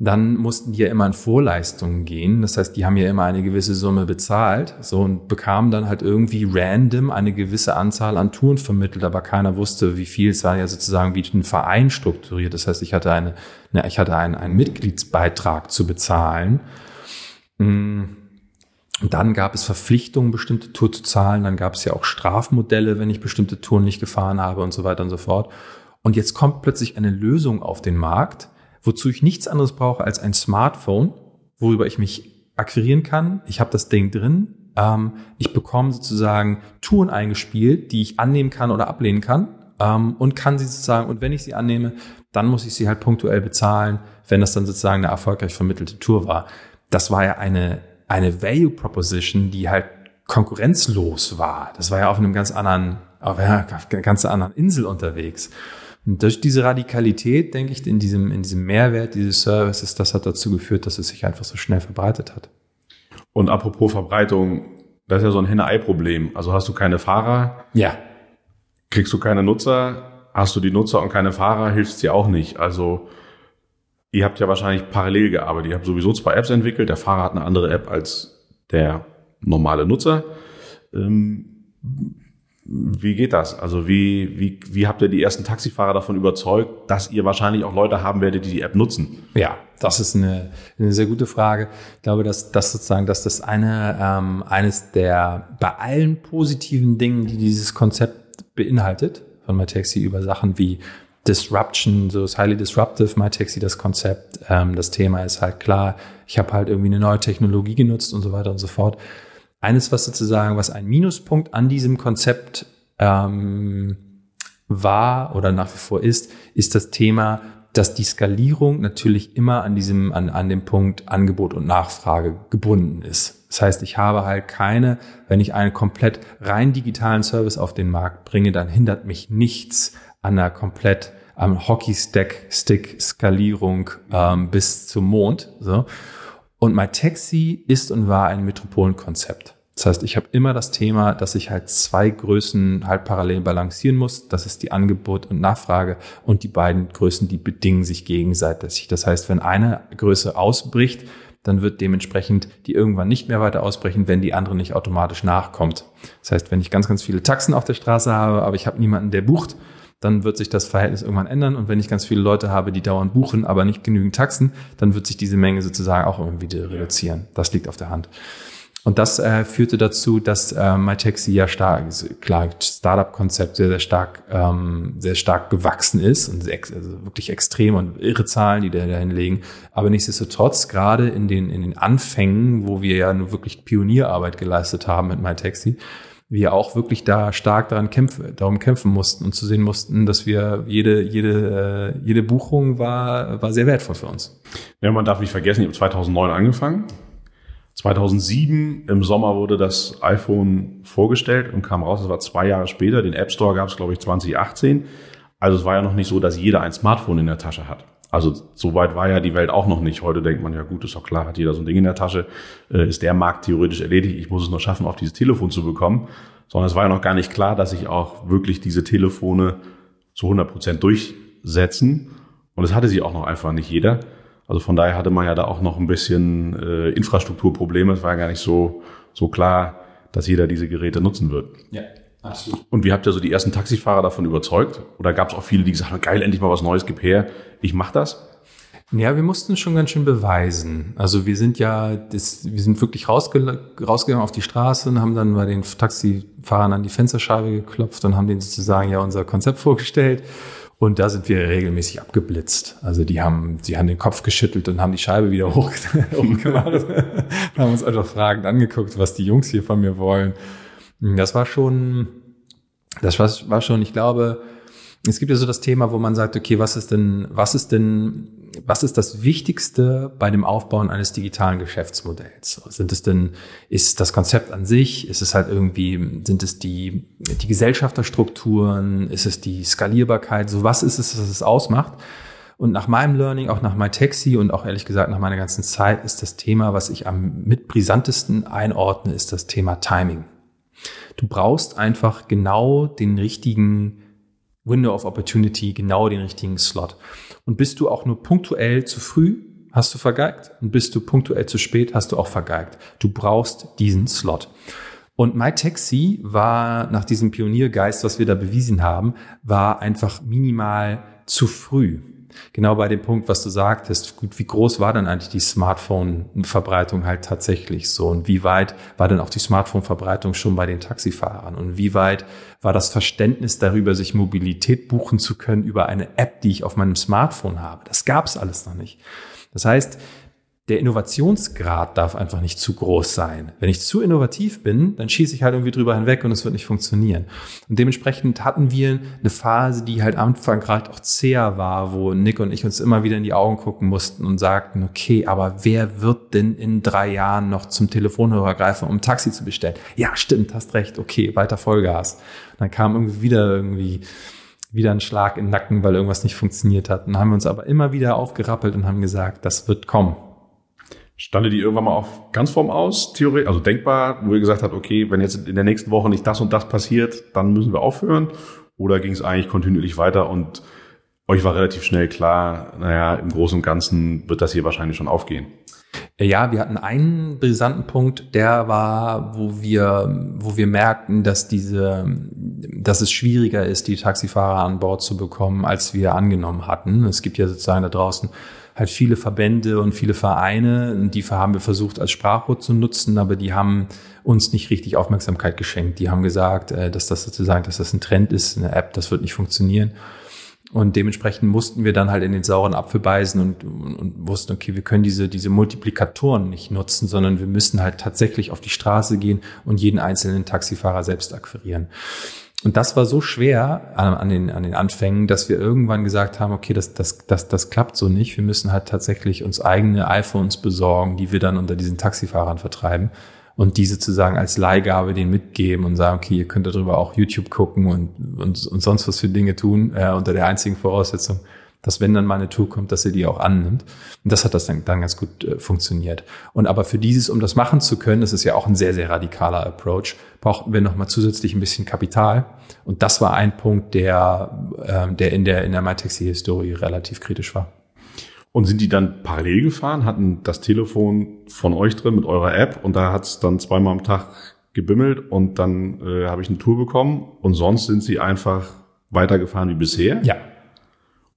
Dann mussten die ja immer in Vorleistungen gehen. Das heißt, die haben ja immer eine gewisse Summe bezahlt, so und bekamen dann halt irgendwie random eine gewisse Anzahl an Touren vermittelt, aber keiner wusste, wie viel. Es war ja sozusagen wie ein Verein strukturiert. Das heißt, ich hatte eine, ne, ich hatte einen, einen Mitgliedsbeitrag zu bezahlen. Hm dann gab es Verpflichtungen, bestimmte Tour zu zahlen. Dann gab es ja auch Strafmodelle, wenn ich bestimmte Touren nicht gefahren habe und so weiter und so fort. Und jetzt kommt plötzlich eine Lösung auf den Markt, wozu ich nichts anderes brauche als ein Smartphone, worüber ich mich akquirieren kann. Ich habe das Ding drin. Ähm, ich bekomme sozusagen Touren eingespielt, die ich annehmen kann oder ablehnen kann. Ähm, und kann sie sozusagen, und wenn ich sie annehme, dann muss ich sie halt punktuell bezahlen, wenn das dann sozusagen eine erfolgreich vermittelte Tour war. Das war ja eine eine Value Proposition, die halt konkurrenzlos war. Das war ja auf einem ganz anderen, auf einer ganz anderen Insel unterwegs. Und durch diese Radikalität, denke ich, in diesem, in diesem Mehrwert dieses Services, das hat dazu geführt, dass es sich einfach so schnell verbreitet hat. Und apropos Verbreitung, das ist ja so ein Henne-Ei-Problem. Also hast du keine Fahrer? Ja. Kriegst du keine Nutzer? Hast du die Nutzer und keine Fahrer, hilft es dir auch nicht. Also Ihr habt ja wahrscheinlich parallel gearbeitet. Ihr habt sowieso zwei Apps entwickelt. Der Fahrer hat eine andere App als der normale Nutzer. Ähm, wie geht das? Also wie, wie, wie habt ihr die ersten Taxifahrer davon überzeugt, dass ihr wahrscheinlich auch Leute haben werdet, die die App nutzen? Ja, das ist eine, eine sehr gute Frage. Ich glaube, dass das sozusagen, dass das eine ähm, eines der bei allen positiven Dingen, die dieses Konzept beinhaltet, von MyTaxi über Sachen wie Disruption, so ist highly disruptive, MyTaxi, das Konzept. Ähm, das Thema ist halt klar, ich habe halt irgendwie eine neue Technologie genutzt und so weiter und so fort. Eines, was sozusagen, was ein Minuspunkt an diesem Konzept ähm, war oder nach wie vor ist, ist das Thema, dass die Skalierung natürlich immer an diesem, an, an dem Punkt Angebot und Nachfrage gebunden ist. Das heißt, ich habe halt keine, wenn ich einen komplett rein digitalen Service auf den Markt bringe, dann hindert mich nichts an einer komplett am Hockey-Stick-Skalierung ähm, bis zum Mond. So. Und mein Taxi ist und war ein Metropolenkonzept. Das heißt, ich habe immer das Thema, dass ich halt zwei Größen halt parallel balancieren muss. Das ist die Angebot und Nachfrage. Und die beiden Größen, die bedingen sich gegenseitig. Das heißt, wenn eine Größe ausbricht, dann wird dementsprechend die irgendwann nicht mehr weiter ausbrechen, wenn die andere nicht automatisch nachkommt. Das heißt, wenn ich ganz, ganz viele Taxen auf der Straße habe, aber ich habe niemanden, der bucht, dann wird sich das Verhältnis irgendwann ändern. Und wenn ich ganz viele Leute habe, die dauernd buchen, aber nicht genügend Taxen, dann wird sich diese Menge sozusagen auch irgendwie reduzieren. Das liegt auf der Hand. Und das äh, führte dazu, dass äh, MyTaxi ja stark, klar, Startup-Konzept sehr, sehr stark, ähm, sehr stark gewachsen ist und sehr, also wirklich extrem und irre Zahlen, die da hinlegen. Aber nichtsdestotrotz, gerade in den, in den Anfängen, wo wir ja nur wirklich Pionierarbeit geleistet haben mit MyTaxi, wir auch wirklich da stark daran kämpfen, darum kämpfen mussten und zu sehen mussten, dass wir jede, jede, äh, jede Buchung war, war sehr wertvoll für uns. Ja, man darf nicht vergessen, ich habe 2009 angefangen. 2007 im Sommer wurde das iPhone vorgestellt und kam raus. Das war zwei Jahre später. Den App Store gab es, glaube ich, 2018. Also es war ja noch nicht so, dass jeder ein Smartphone in der Tasche hat. Also so weit war ja die Welt auch noch nicht. Heute denkt man ja gut, ist doch klar, hat jeder so ein Ding in der Tasche, äh, ist der Markt theoretisch erledigt. Ich muss es nur schaffen, auf dieses Telefon zu bekommen. Sondern es war ja noch gar nicht klar, dass sich auch wirklich diese Telefone zu 100 Prozent durchsetzen. Und es hatte sie auch noch einfach nicht jeder. Also von daher hatte man ja da auch noch ein bisschen äh, Infrastrukturprobleme. Es war ja gar nicht so, so klar, dass jeder diese Geräte nutzen wird. Ja. Absolut. Und wie habt ihr so die ersten Taxifahrer davon überzeugt? Oder gab es auch viele, die gesagt haben, geil, endlich mal was Neues, gib her, ich mach das? Ja, wir mussten schon ganz schön beweisen. Also wir sind ja, das, wir sind wirklich rausge rausgegangen auf die Straße und haben dann bei den Taxifahrern an die Fensterscheibe geklopft und haben denen sozusagen ja unser Konzept vorgestellt. Und da sind wir regelmäßig abgeblitzt. Also die haben, sie haben den Kopf geschüttelt und haben die Scheibe wieder <laughs> hochgemacht. haben uns einfach fragend angeguckt, was die Jungs hier von mir wollen. Das war schon, das war, war schon, ich glaube, es gibt ja so das Thema, wo man sagt, okay, was ist denn, was ist denn, was ist das Wichtigste bei dem Aufbauen eines digitalen Geschäftsmodells? Sind es denn, ist das Konzept an sich? Ist es halt irgendwie, sind es die, die Gesellschafterstrukturen? Ist es die Skalierbarkeit? So was ist es, was es ausmacht? Und nach meinem Learning, auch nach MyTaxi und auch ehrlich gesagt nach meiner ganzen Zeit ist das Thema, was ich am mit brisantesten einordne, ist das Thema Timing. Du brauchst einfach genau den richtigen Window of Opportunity, genau den richtigen Slot. Und bist du auch nur punktuell zu früh, hast du vergeigt. Und bist du punktuell zu spät, hast du auch vergeigt. Du brauchst diesen Slot. Und MyTaxi war nach diesem Pioniergeist, was wir da bewiesen haben, war einfach minimal zu früh genau bei dem Punkt, was du sagtest, gut, wie groß war dann eigentlich die Smartphone-Verbreitung halt tatsächlich so und wie weit war denn auch die Smartphone-Verbreitung schon bei den Taxifahrern und wie weit war das Verständnis darüber, sich Mobilität buchen zu können über eine App, die ich auf meinem Smartphone habe. Das gab es alles noch nicht. Das heißt, der Innovationsgrad darf einfach nicht zu groß sein. Wenn ich zu innovativ bin, dann schieße ich halt irgendwie drüber hinweg und es wird nicht funktionieren. Und dementsprechend hatten wir eine Phase, die halt am Anfang gerade auch zäher war, wo Nick und ich uns immer wieder in die Augen gucken mussten und sagten, okay, aber wer wird denn in drei Jahren noch zum Telefonhörer greifen, um ein Taxi zu bestellen? Ja, stimmt, hast recht, okay, weiter Vollgas. Und dann kam irgendwie wieder irgendwie wieder ein Schlag in den Nacken, weil irgendwas nicht funktioniert hat. Dann haben wir uns aber immer wieder aufgerappelt und haben gesagt, das wird kommen. Stande die irgendwann mal auf ganz vorm Aus, theoretisch, also denkbar, wo ihr gesagt habt, okay, wenn jetzt in der nächsten Woche nicht das und das passiert, dann müssen wir aufhören? Oder ging es eigentlich kontinuierlich weiter und euch war relativ schnell klar, naja, im Großen und Ganzen wird das hier wahrscheinlich schon aufgehen? Ja, wir hatten einen brisanten Punkt, der war, wo wir, wo wir merkten, dass diese, dass es schwieriger ist, die Taxifahrer an Bord zu bekommen, als wir angenommen hatten. Es gibt ja sozusagen da draußen halt viele Verbände und viele Vereine. Die haben wir versucht als Sprachrohr zu nutzen, aber die haben uns nicht richtig Aufmerksamkeit geschenkt. Die haben gesagt, äh, dass das sozusagen, dass das ein Trend ist, eine App, das wird nicht funktionieren. Und dementsprechend mussten wir dann halt in den sauren Apfel beißen und, und, und wussten, okay, wir können diese, diese Multiplikatoren nicht nutzen, sondern wir müssen halt tatsächlich auf die Straße gehen und jeden einzelnen Taxifahrer selbst akquirieren. Und das war so schwer an, an, den, an den Anfängen, dass wir irgendwann gesagt haben, okay, das, das, das, das klappt so nicht. Wir müssen halt tatsächlich uns eigene iPhones besorgen, die wir dann unter diesen Taxifahrern vertreiben und diese sozusagen als Leihgabe denen mitgeben und sagen, okay, ihr könnt darüber auch YouTube gucken und, und, und sonst was für Dinge tun, äh, unter der einzigen Voraussetzung, dass wenn dann mal eine Tour kommt, dass sie die auch annimmt. Und das hat das dann, dann ganz gut äh, funktioniert. Und aber für dieses, um das machen zu können, das ist ja auch ein sehr, sehr radikaler Approach, brauchten wir nochmal zusätzlich ein bisschen Kapital. Und das war ein Punkt, der, äh, der in der, in der MyTaxi-Historie relativ kritisch war. Und sind die dann parallel gefahren, hatten das Telefon von euch drin mit eurer App und da hat es dann zweimal am Tag gebimmelt und dann äh, habe ich eine Tour bekommen und sonst sind sie einfach weitergefahren wie bisher? Ja.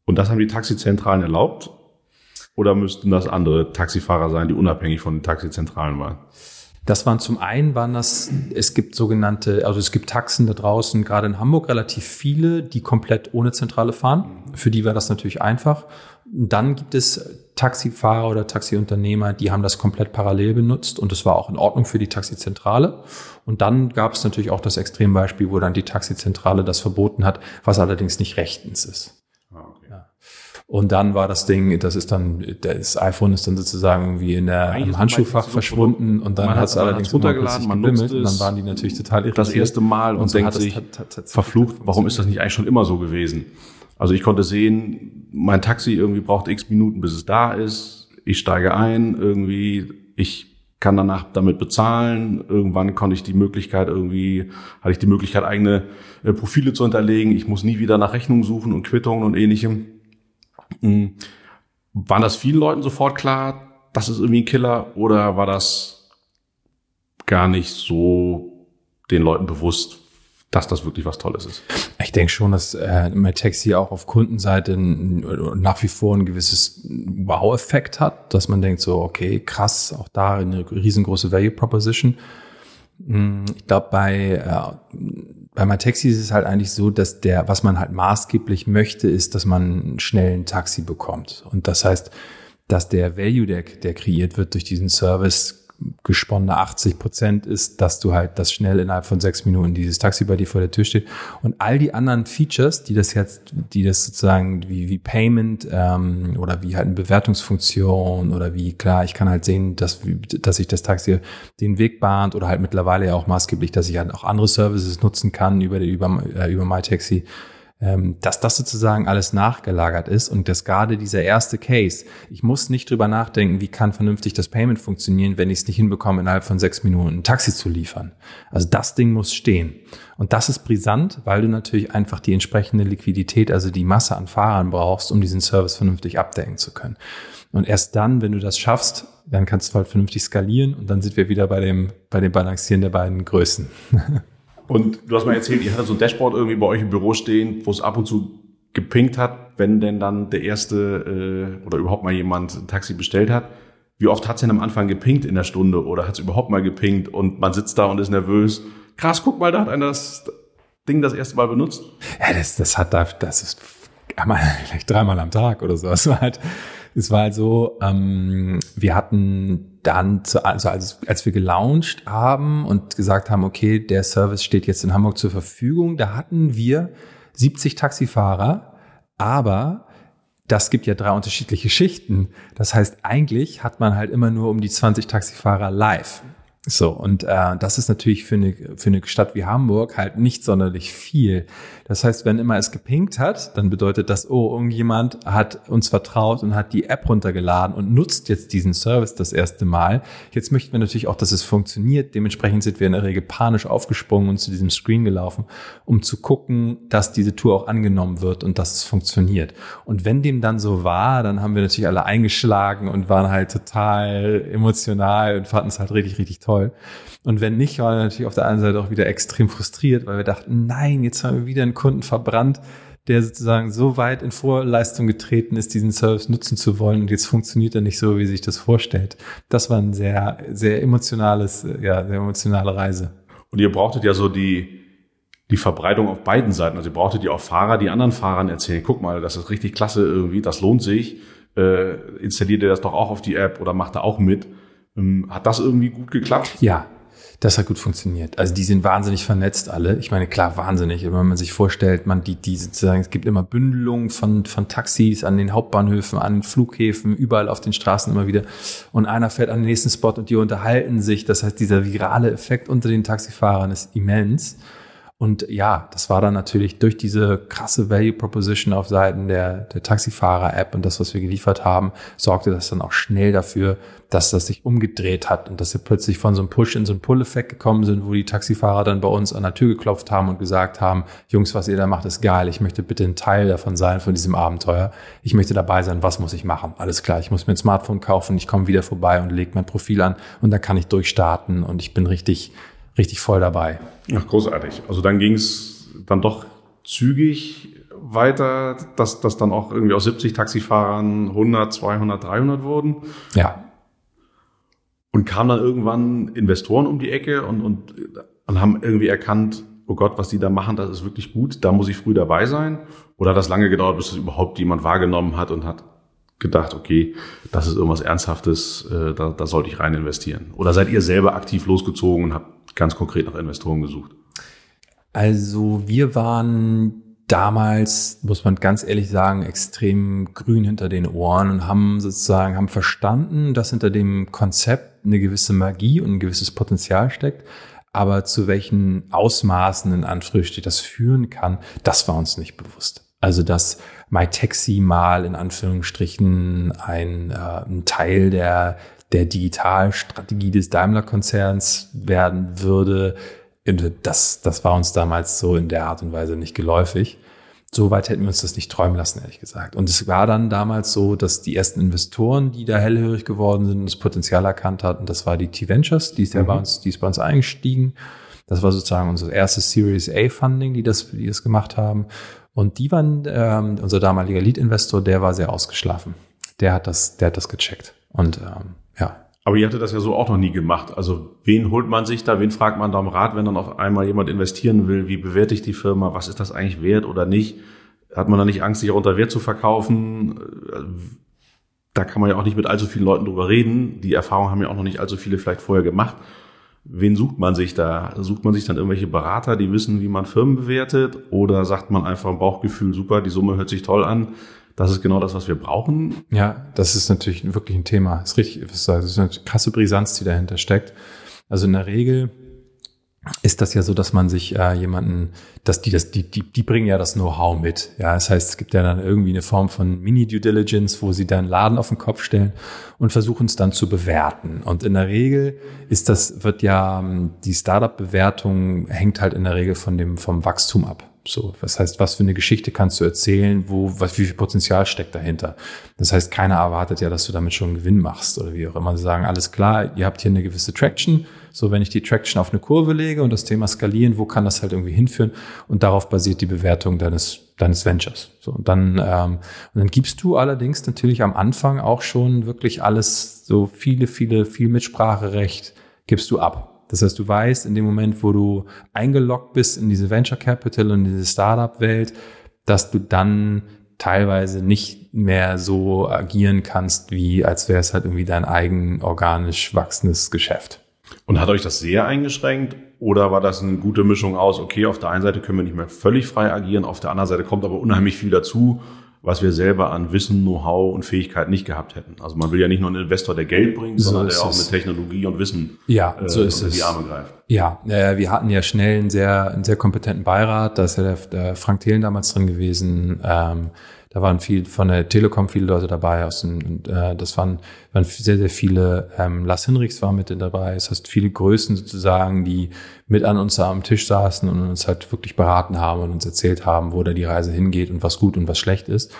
Und das haben die Taxizentralen erlaubt? Oder müssten das andere Taxifahrer sein, die unabhängig von den Taxizentralen waren? Das waren zum einen waren das, es gibt sogenannte, also es gibt Taxen da draußen, gerade in Hamburg relativ viele, die komplett ohne Zentrale fahren. Für die war das natürlich einfach. Dann gibt es Taxifahrer oder Taxiunternehmer, die haben das komplett parallel benutzt und das war auch in Ordnung für die Taxizentrale. Und dann gab es natürlich auch das Extrembeispiel, wo dann die Taxizentrale das verboten hat, was allerdings nicht rechtens ist. Und dann war das Ding, das ist dann, das iPhone ist dann sozusagen irgendwie in der, im Handschuhfach verschwunden und dann hat es allerdings runtergeladen, man nutzt und dann waren die natürlich total irritiert. Das erste Mal und, und denkt sich, verflucht, warum ist das nicht eigentlich schon immer so gewesen? Also ich konnte sehen, mein Taxi irgendwie braucht x Minuten, bis es da ist. Ich steige ein, irgendwie, ich kann danach damit bezahlen. Irgendwann konnte ich die Möglichkeit irgendwie, hatte ich die Möglichkeit, eigene äh, Profile zu hinterlegen. Ich muss nie wieder nach Rechnungen suchen und Quittungen und ähnlichem. Mhm. War das vielen Leuten sofort klar, das ist irgendwie ein Killer oder war das gar nicht so den Leuten bewusst, dass das wirklich was Tolles ist? Ich denke schon, dass äh, MyTaxi auch auf Kundenseite nach wie vor ein gewisses Wow-Effekt hat, dass man denkt so, okay, krass, auch da eine riesengroße Value Proposition. Hm, ich glaube, bei, äh, bei MyTaxi ist es halt eigentlich so, dass der, was man halt maßgeblich möchte, ist, dass man schnell ein Taxi bekommt. Und das heißt, dass der Value, der, der kreiert wird durch diesen Service, gesponnene 80 Prozent ist, dass du halt das schnell innerhalb von sechs Minuten dieses Taxi bei dir vor der Tür steht. Und all die anderen Features, die das jetzt, die das sozusagen wie, wie Payment ähm, oder wie halt eine Bewertungsfunktion oder wie klar, ich kann halt sehen, dass, dass sich das Taxi den Weg bahnt oder halt mittlerweile ja auch maßgeblich, dass ich halt auch andere Services nutzen kann über, über, äh, über MyTaxi dass das sozusagen alles nachgelagert ist und dass gerade dieser erste Case, ich muss nicht drüber nachdenken, wie kann vernünftig das Payment funktionieren, wenn ich es nicht hinbekomme, innerhalb von sechs Minuten ein Taxi zu liefern. Also das Ding muss stehen. Und das ist brisant, weil du natürlich einfach die entsprechende Liquidität, also die Masse an Fahrern brauchst, um diesen Service vernünftig abdecken zu können. Und erst dann, wenn du das schaffst, dann kannst du halt vernünftig skalieren und dann sind wir wieder bei dem, bei dem Balancieren der beiden Größen. <laughs> Und du hast mal erzählt, ihr hattet so ein Dashboard irgendwie bei euch im Büro stehen, wo es ab und zu gepinkt hat, wenn denn dann der erste äh, oder überhaupt mal jemand ein Taxi bestellt hat. Wie oft hat es denn am Anfang gepinkt in der Stunde oder hat es überhaupt mal gepinkt und man sitzt da und ist nervös? Krass, guck mal, da hat einer das Ding das erste Mal benutzt. Ja, das, das hat da, das ist einmal, vielleicht <laughs> dreimal am Tag oder so. Es war halt, es war halt so, ähm, wir hatten dann, zu, also als, als wir gelauncht haben und gesagt haben, okay, der Service steht jetzt in Hamburg zur Verfügung, da hatten wir 70 Taxifahrer, aber das gibt ja drei unterschiedliche Schichten. Das heißt, eigentlich hat man halt immer nur um die 20 Taxifahrer live. So, und äh, das ist natürlich für eine, für eine Stadt wie Hamburg halt nicht sonderlich viel. Das heißt, wenn immer es gepinkt hat, dann bedeutet das, oh, irgendjemand hat uns vertraut und hat die App runtergeladen und nutzt jetzt diesen Service das erste Mal. Jetzt möchten wir natürlich auch, dass es funktioniert. Dementsprechend sind wir in der Regel panisch aufgesprungen und zu diesem Screen gelaufen, um zu gucken, dass diese Tour auch angenommen wird und dass es funktioniert. Und wenn dem dann so war, dann haben wir natürlich alle eingeschlagen und waren halt total emotional und fanden es halt richtig, richtig toll toll. Und wenn nicht, war natürlich auf der einen Seite auch wieder extrem frustriert, weil wir dachten, nein, jetzt haben wir wieder einen Kunden verbrannt, der sozusagen so weit in Vorleistung getreten ist, diesen Service nutzen zu wollen und jetzt funktioniert er nicht so, wie sich das vorstellt. Das war ein sehr, sehr emotionales, ja, sehr emotionale Reise. Und ihr brauchtet ja so die, die Verbreitung auf beiden Seiten. Also ihr brauchtet ja auch Fahrer, die anderen Fahrern erzählen, guck mal, das ist richtig klasse irgendwie, das lohnt sich. Äh, installiert ihr das doch auch auf die App oder macht da auch mit. Ähm, hat das irgendwie gut geklappt? Ja, das hat gut funktioniert. Also die sind wahnsinnig vernetzt alle. Ich meine, klar, wahnsinnig. Wenn man sich vorstellt, man die, die sozusagen, es gibt immer Bündelungen von, von Taxis an den Hauptbahnhöfen, an den Flughäfen, überall auf den Straßen immer wieder. Und einer fährt an den nächsten Spot und die unterhalten sich. Das heißt, dieser virale Effekt unter den Taxifahrern ist immens. Und ja, das war dann natürlich durch diese krasse Value Proposition auf Seiten der, der Taxifahrer-App und das, was wir geliefert haben, sorgte das dann auch schnell dafür, dass das sich umgedreht hat und dass wir plötzlich von so einem Push in so einen Pull-Effekt gekommen sind, wo die Taxifahrer dann bei uns an der Tür geklopft haben und gesagt haben, Jungs, was ihr da macht, ist geil. Ich möchte bitte ein Teil davon sein, von diesem Abenteuer. Ich möchte dabei sein. Was muss ich machen? Alles klar. Ich muss mir ein Smartphone kaufen. Ich komme wieder vorbei und lege mein Profil an und dann kann ich durchstarten und ich bin richtig richtig voll dabei. Ach, großartig. Also dann ging es dann doch zügig weiter, dass das dann auch irgendwie aus 70 Taxifahrern 100, 200, 300 wurden. Ja. Und kamen dann irgendwann Investoren um die Ecke und, und, und haben irgendwie erkannt, oh Gott, was die da machen, das ist wirklich gut, da muss ich früh dabei sein. Oder hat das lange gedauert, bis das überhaupt jemand wahrgenommen hat und hat gedacht, okay, das ist irgendwas Ernsthaftes, äh, da, da sollte ich rein investieren? Oder seid ihr selber aktiv losgezogen und habt ganz konkret nach Investoren gesucht? Also wir waren damals, muss man ganz ehrlich sagen, extrem grün hinter den Ohren und haben sozusagen, haben verstanden, dass hinter dem Konzept eine gewisse Magie und ein gewisses Potenzial steckt. Aber zu welchen Ausmaßen in Anführungsstrichen das führen kann, das war uns nicht bewusst. Also dass MyTaxi mal in Anführungsstrichen ein, äh, ein Teil der, der Digitalstrategie des Daimler-Konzerns werden würde, das, das war uns damals so in der Art und Weise nicht geläufig. Soweit hätten wir uns das nicht träumen lassen, ehrlich gesagt. Und es war dann damals so, dass die ersten Investoren, die da hellhörig geworden sind, das Potenzial erkannt hatten, das war die T-Ventures, die ist ja mhm. bei uns, die ist bei uns eingestiegen. Das war sozusagen unser erstes Series A Funding, die das, die das gemacht haben. Und die waren, ähm, unser damaliger Lead-Investor, der war sehr ausgeschlafen. Der hat das, der hat das gecheckt. Und ähm. Aber ihr hattet das ja so auch noch nie gemacht. Also wen holt man sich da, wen fragt man da um Rat, wenn dann auf einmal jemand investieren will? Wie bewerte ich die Firma? Was ist das eigentlich wert oder nicht? Hat man da nicht Angst, sich auch unter Wert zu verkaufen? Da kann man ja auch nicht mit allzu vielen Leuten drüber reden. Die Erfahrung haben ja auch noch nicht allzu viele vielleicht vorher gemacht. Wen sucht man sich da? Sucht man sich dann irgendwelche Berater, die wissen, wie man Firmen bewertet? Oder sagt man einfach ein Bauchgefühl, super, die Summe hört sich toll an. Das ist genau das, was wir brauchen. Ja, das ist natürlich wirklich ein Thema. Das ist richtig, das ist eine krasse Brisanz, die dahinter steckt. Also in der Regel ist das ja so, dass man sich äh, jemanden, dass die das, die, die, die bringen ja das Know-how mit. Ja, das heißt, es gibt ja dann irgendwie eine Form von Mini-Due Diligence, wo sie dann Laden auf den Kopf stellen und versuchen es dann zu bewerten. Und in der Regel ist das, wird ja, die Startup-Bewertung hängt halt in der Regel von dem, vom Wachstum ab. So, was heißt, was für eine Geschichte kannst du erzählen, wo, was, wie viel Potenzial steckt dahinter? Das heißt, keiner erwartet ja, dass du damit schon einen Gewinn machst oder wie auch immer. Sie sagen, alles klar, ihr habt hier eine gewisse Traction. So, wenn ich die Traction auf eine Kurve lege und das Thema skalieren, wo kann das halt irgendwie hinführen? Und darauf basiert die Bewertung deines, deines Ventures. So, und dann, ähm, und dann gibst du allerdings natürlich am Anfang auch schon wirklich alles, so viele, viele, viel Mitspracherecht gibst du ab. Das heißt, du weißt in dem Moment, wo du eingeloggt bist in diese Venture Capital und diese Startup-Welt, dass du dann teilweise nicht mehr so agieren kannst, wie als wäre es halt irgendwie dein eigen organisch wachsendes Geschäft. Und hat euch das sehr eingeschränkt oder war das eine gute Mischung aus, okay, auf der einen Seite können wir nicht mehr völlig frei agieren, auf der anderen Seite kommt aber unheimlich viel dazu was wir selber an Wissen, Know-how und Fähigkeit nicht gehabt hätten. Also man will ja nicht nur einen Investor, der Geld bringt, so sondern der auch mit Technologie und Wissen ja, äh, so ist es. die Arme greift. Ja, äh, wir hatten ja schnell einen sehr, einen sehr kompetenten Beirat. Da ist ja der, der Frank Thelen damals drin gewesen. Ähm, da waren viel von der Telekom viele Leute dabei aus dem, und, äh, das waren, waren sehr, sehr viele, ähm, Lars Hinrichs war mit dabei. Es heißt viele Größen sozusagen, die mit an uns am Tisch saßen und uns halt wirklich beraten haben und uns erzählt haben, wo da die Reise hingeht und was gut und was schlecht ist.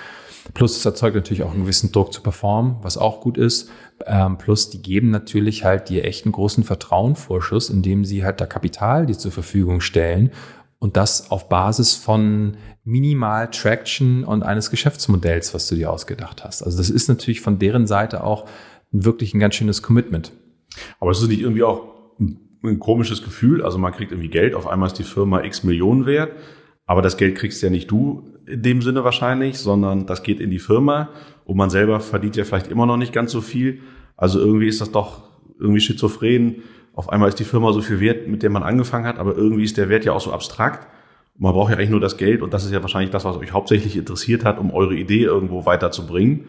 Plus es erzeugt natürlich auch einen gewissen Druck zu performen, was auch gut ist. Ähm, plus die geben natürlich halt dir echt einen großen Vertrauenvorschuss, indem sie halt da Kapital dir zur Verfügung stellen und das auf Basis von minimal Traction und eines Geschäftsmodells, was du dir ausgedacht hast. Also das ist natürlich von deren Seite auch wirklich ein ganz schönes Commitment. Aber es ist nicht irgendwie auch ein, komisches Gefühl. Also man kriegt irgendwie Geld, auf einmal ist die Firma x Millionen wert, aber das Geld kriegst ja nicht du in dem Sinne wahrscheinlich, sondern das geht in die Firma und man selber verdient ja vielleicht immer noch nicht ganz so viel. Also irgendwie ist das doch irgendwie schizophren auf einmal ist die Firma so viel wert, mit der man angefangen hat, aber irgendwie ist der Wert ja auch so abstrakt. Man braucht ja eigentlich nur das Geld und das ist ja wahrscheinlich das, was euch hauptsächlich interessiert hat, um eure Idee irgendwo weiterzubringen.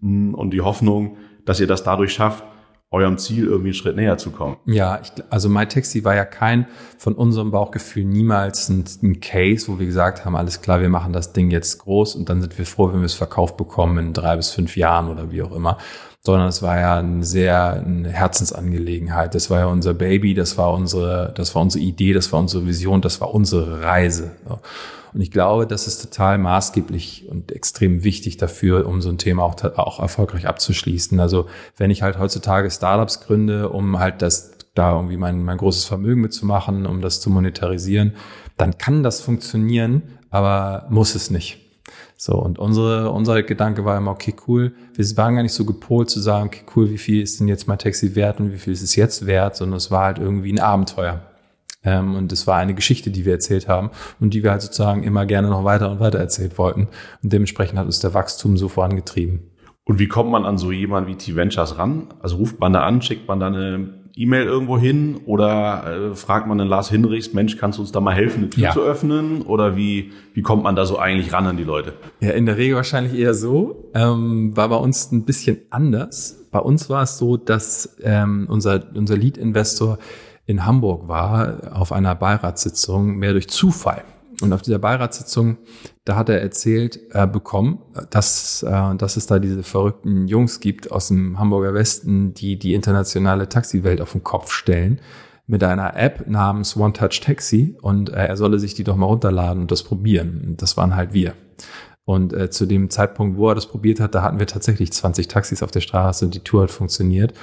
Mm, und die Hoffnung, dass ihr das dadurch schafft, eurem Ziel irgendwie einen Schritt näher zu kommen. Ja, ich, also MyTaxi war ja kein von unserem Bauchgefühl niemals ein, ein, Case, wo wir gesagt haben, alles klar, wir machen das Ding jetzt groß und dann sind wir froh, wenn wir es verkauft bekommen in drei bis fünf Jahren oder wie auch immer. Sondern es war ja eine sehr eine Herzensangelegenheit. Das war ja unser Baby, das war unsere, das war unsere Idee, das war unsere Vision, das war unsere Reise. Und ich glaube, das ist total maßgeblich und extrem wichtig dafür, um so ein Thema auch, auch erfolgreich abzuschließen. Also wenn ich halt heutzutage Startups gründe, um halt das da irgendwie mein, mein großes Vermögen mitzumachen, um das zu monetarisieren, dann kann das funktionieren, aber muss es nicht. So, und unsere, unser Gedanke war immer, okay, cool, wir waren gar nicht so gepolt zu sagen, okay, cool, wie viel ist denn jetzt mein Taxi wert und wie viel ist es jetzt wert, sondern es war halt irgendwie ein Abenteuer. Ähm, und es war eine Geschichte, die wir erzählt haben und die wir halt sozusagen immer gerne noch weiter und weiter erzählt wollten. Und dementsprechend hat uns der Wachstum so vorangetrieben. Und wie kommt man an so jemanden wie T-Ventures ran? Also ruft man da an, schickt man da eine E-Mail irgendwo hin oder äh, fragt man den Lars Hinrichs, Mensch, kannst du uns da mal helfen, eine Tür ja. zu öffnen? Oder wie, wie kommt man da so eigentlich ran an die Leute? Ja, in der Regel wahrscheinlich eher so. Ähm, war bei uns ein bisschen anders. Bei uns war es so, dass ähm, unser, unser Lead-Investor in Hamburg war, auf einer Beiratssitzung, mehr durch Zufall. Und auf dieser Beiratssitzung, da hat er erzählt äh, bekommen, dass, äh, dass es da diese verrückten Jungs gibt aus dem Hamburger Westen, die die internationale Taxiwelt auf den Kopf stellen mit einer App namens One Touch Taxi und äh, er solle sich die doch mal runterladen und das probieren. Und das waren halt wir. Und äh, zu dem Zeitpunkt, wo er das probiert hat, da hatten wir tatsächlich 20 Taxis auf der Straße und die Tour hat funktioniert.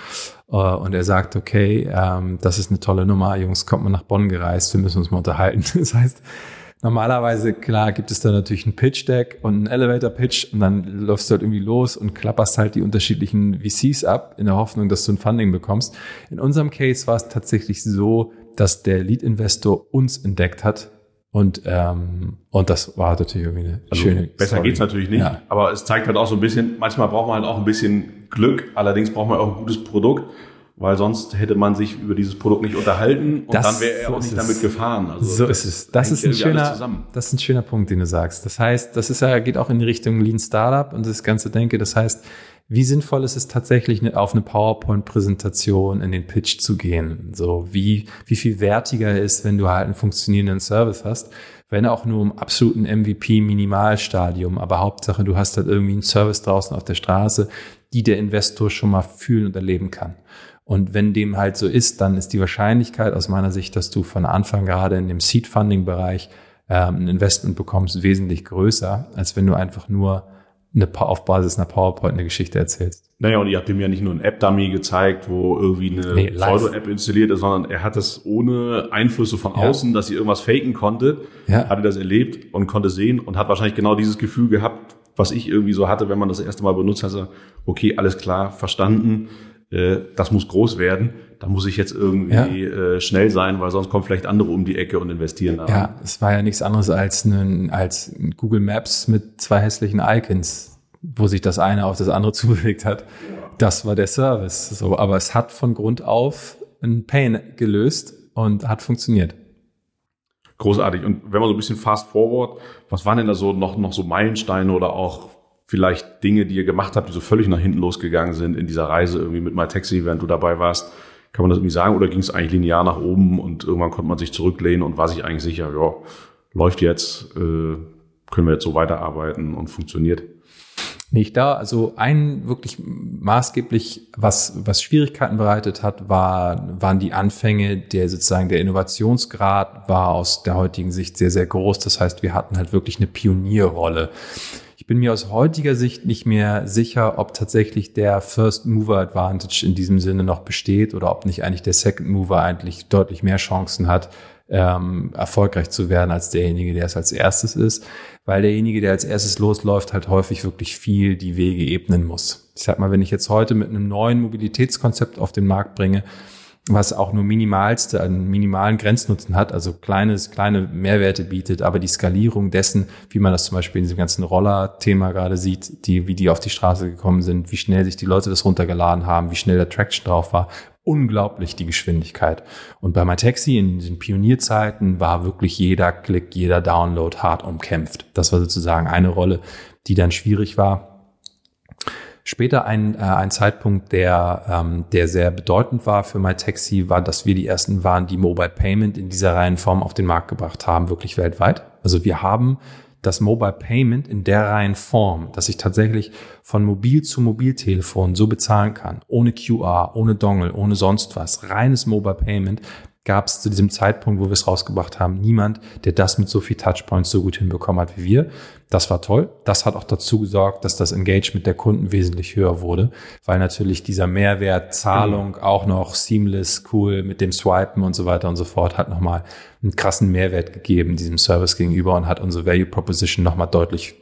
Äh, und er sagt, okay, ähm, das ist eine tolle Nummer, Jungs, kommt mal nach Bonn gereist, wir müssen uns mal unterhalten. <laughs> Das heißt, normalerweise, klar, gibt es da natürlich ein Pitch-Deck und einen Elevator-Pitch und dann läufst du halt irgendwie los und klapperst halt die unterschiedlichen VCs ab, in der Hoffnung, dass du ein Funding bekommst. In unserem Case war es tatsächlich so, dass der Lead-Investor uns entdeckt hat und, ähm, und das war natürlich irgendwie eine also schöne. Besser Story. geht's natürlich nicht, ja. aber es zeigt halt auch so ein bisschen, manchmal braucht man halt auch ein bisschen Glück, allerdings braucht man auch ein gutes Produkt, weil sonst hätte man sich über dieses Produkt nicht unterhalten und das, dann wäre er so auch nicht damit gefahren. Also so ist es. Das ist ein schöner, das ist ein schöner Punkt, den du sagst. Das heißt, das ist ja, geht auch in die Richtung Lean Startup und das ganze Denke. Das heißt, wie sinnvoll ist es tatsächlich, auf eine PowerPoint-Präsentation in den Pitch zu gehen? So, wie, wie viel wertiger ist, wenn du halt einen funktionierenden Service hast, wenn auch nur im absoluten MVP-Minimalstadium, aber Hauptsache, du hast halt irgendwie einen Service draußen auf der Straße, die der Investor schon mal fühlen und erleben kann. Und wenn dem halt so ist, dann ist die Wahrscheinlichkeit aus meiner Sicht, dass du von Anfang gerade in dem Seed-Funding-Bereich ähm, ein Investment bekommst, wesentlich größer, als wenn du einfach nur eine, auf Basis einer PowerPoint eine Geschichte erzählst. Naja, und ihr habt ihm ja nicht nur ein App-Dummy gezeigt, wo irgendwie eine nee, Pseudo-App installiert ist, sondern er hat das ohne Einflüsse von außen, ja. dass ihr irgendwas faken konntet, ja. hatte das erlebt und konnte sehen und hat wahrscheinlich genau dieses Gefühl gehabt, was ich irgendwie so hatte, wenn man das erste Mal benutzt hat, okay, alles klar, verstanden, äh, das muss groß werden, da muss ich jetzt irgendwie ja. äh, schnell sein, weil sonst kommen vielleicht andere um die Ecke und investieren. Da. Ja, es war ja nichts anderes als, ein, als Google Maps mit zwei hässlichen Icons, wo sich das eine auf das andere <laughs> zubewegt hat. Das war der Service. So, aber es hat von Grund auf ein Pain gelöst und hat funktioniert. Großartig. Und wenn man so ein bisschen fast forward, was waren denn da so noch, noch so Meilensteine oder auch vielleicht Dinge, die ihr gemacht habt, die so völlig nach hinten losgegangen sind in dieser Reise irgendwie mit MyTaxi, während du dabei warst? Kann man das irgendwie sagen oder ging es eigentlich linear nach oben und irgendwann konnte man sich zurücklehnen und war sich eigentlich sicher, ja, läuft jetzt, äh, können wir jetzt so weiterarbeiten und funktioniert? Nicht da. Also ein wirklich maßgeblich, was, was Schwierigkeiten bereitet hat, war, waren die Anfänge, der sozusagen der Innovationsgrad war aus der heutigen Sicht sehr, sehr groß. Das heißt, wir hatten halt wirklich eine Pionierrolle. Ich bin mir aus heutiger Sicht nicht mehr sicher, ob tatsächlich der First Mover Advantage in diesem Sinne noch besteht oder ob nicht eigentlich der Second Mover eigentlich deutlich mehr Chancen hat, ähm, erfolgreich zu werden als derjenige, der es als erstes ist, weil derjenige, der als erstes losläuft, halt häufig wirklich viel die Wege ebnen muss. Ich sag mal, wenn ich jetzt heute mit einem neuen Mobilitätskonzept auf den Markt bringe, was auch nur minimalste, einen minimalen Grenznutzen hat, also kleines, kleine Mehrwerte bietet, aber die Skalierung dessen, wie man das zum Beispiel in diesem ganzen Roller-Thema gerade sieht, die, wie die auf die Straße gekommen sind, wie schnell sich die Leute das runtergeladen haben, wie schnell der Traction drauf war, unglaublich die Geschwindigkeit. Und bei MyTaxi in diesen Pionierzeiten war wirklich jeder Klick, jeder Download hart umkämpft. Das war sozusagen eine Rolle, die dann schwierig war. Später ein, äh, ein Zeitpunkt, der, ähm, der sehr bedeutend war für MyTaxi, war, dass wir die ersten waren, die Mobile Payment in dieser Reihenform auf den Markt gebracht haben, wirklich weltweit. Also wir haben das Mobile Payment in der Reihenform, dass ich tatsächlich von Mobil zu Mobiltelefon so bezahlen kann, ohne QR, ohne Dongle, ohne sonst was, reines Mobile Payment, gab es zu diesem Zeitpunkt, wo wir es rausgebracht haben, niemand, der das mit so viel Touchpoints so gut hinbekommen hat wie wir. Das war toll. Das hat auch dazu gesorgt, dass das Engagement der Kunden wesentlich höher wurde, weil natürlich dieser Mehrwert, Zahlung, mhm. auch noch seamless, cool mit dem Swipen und so weiter und so fort, hat nochmal einen krassen Mehrwert gegeben diesem Service gegenüber und hat unsere Value Proposition nochmal deutlich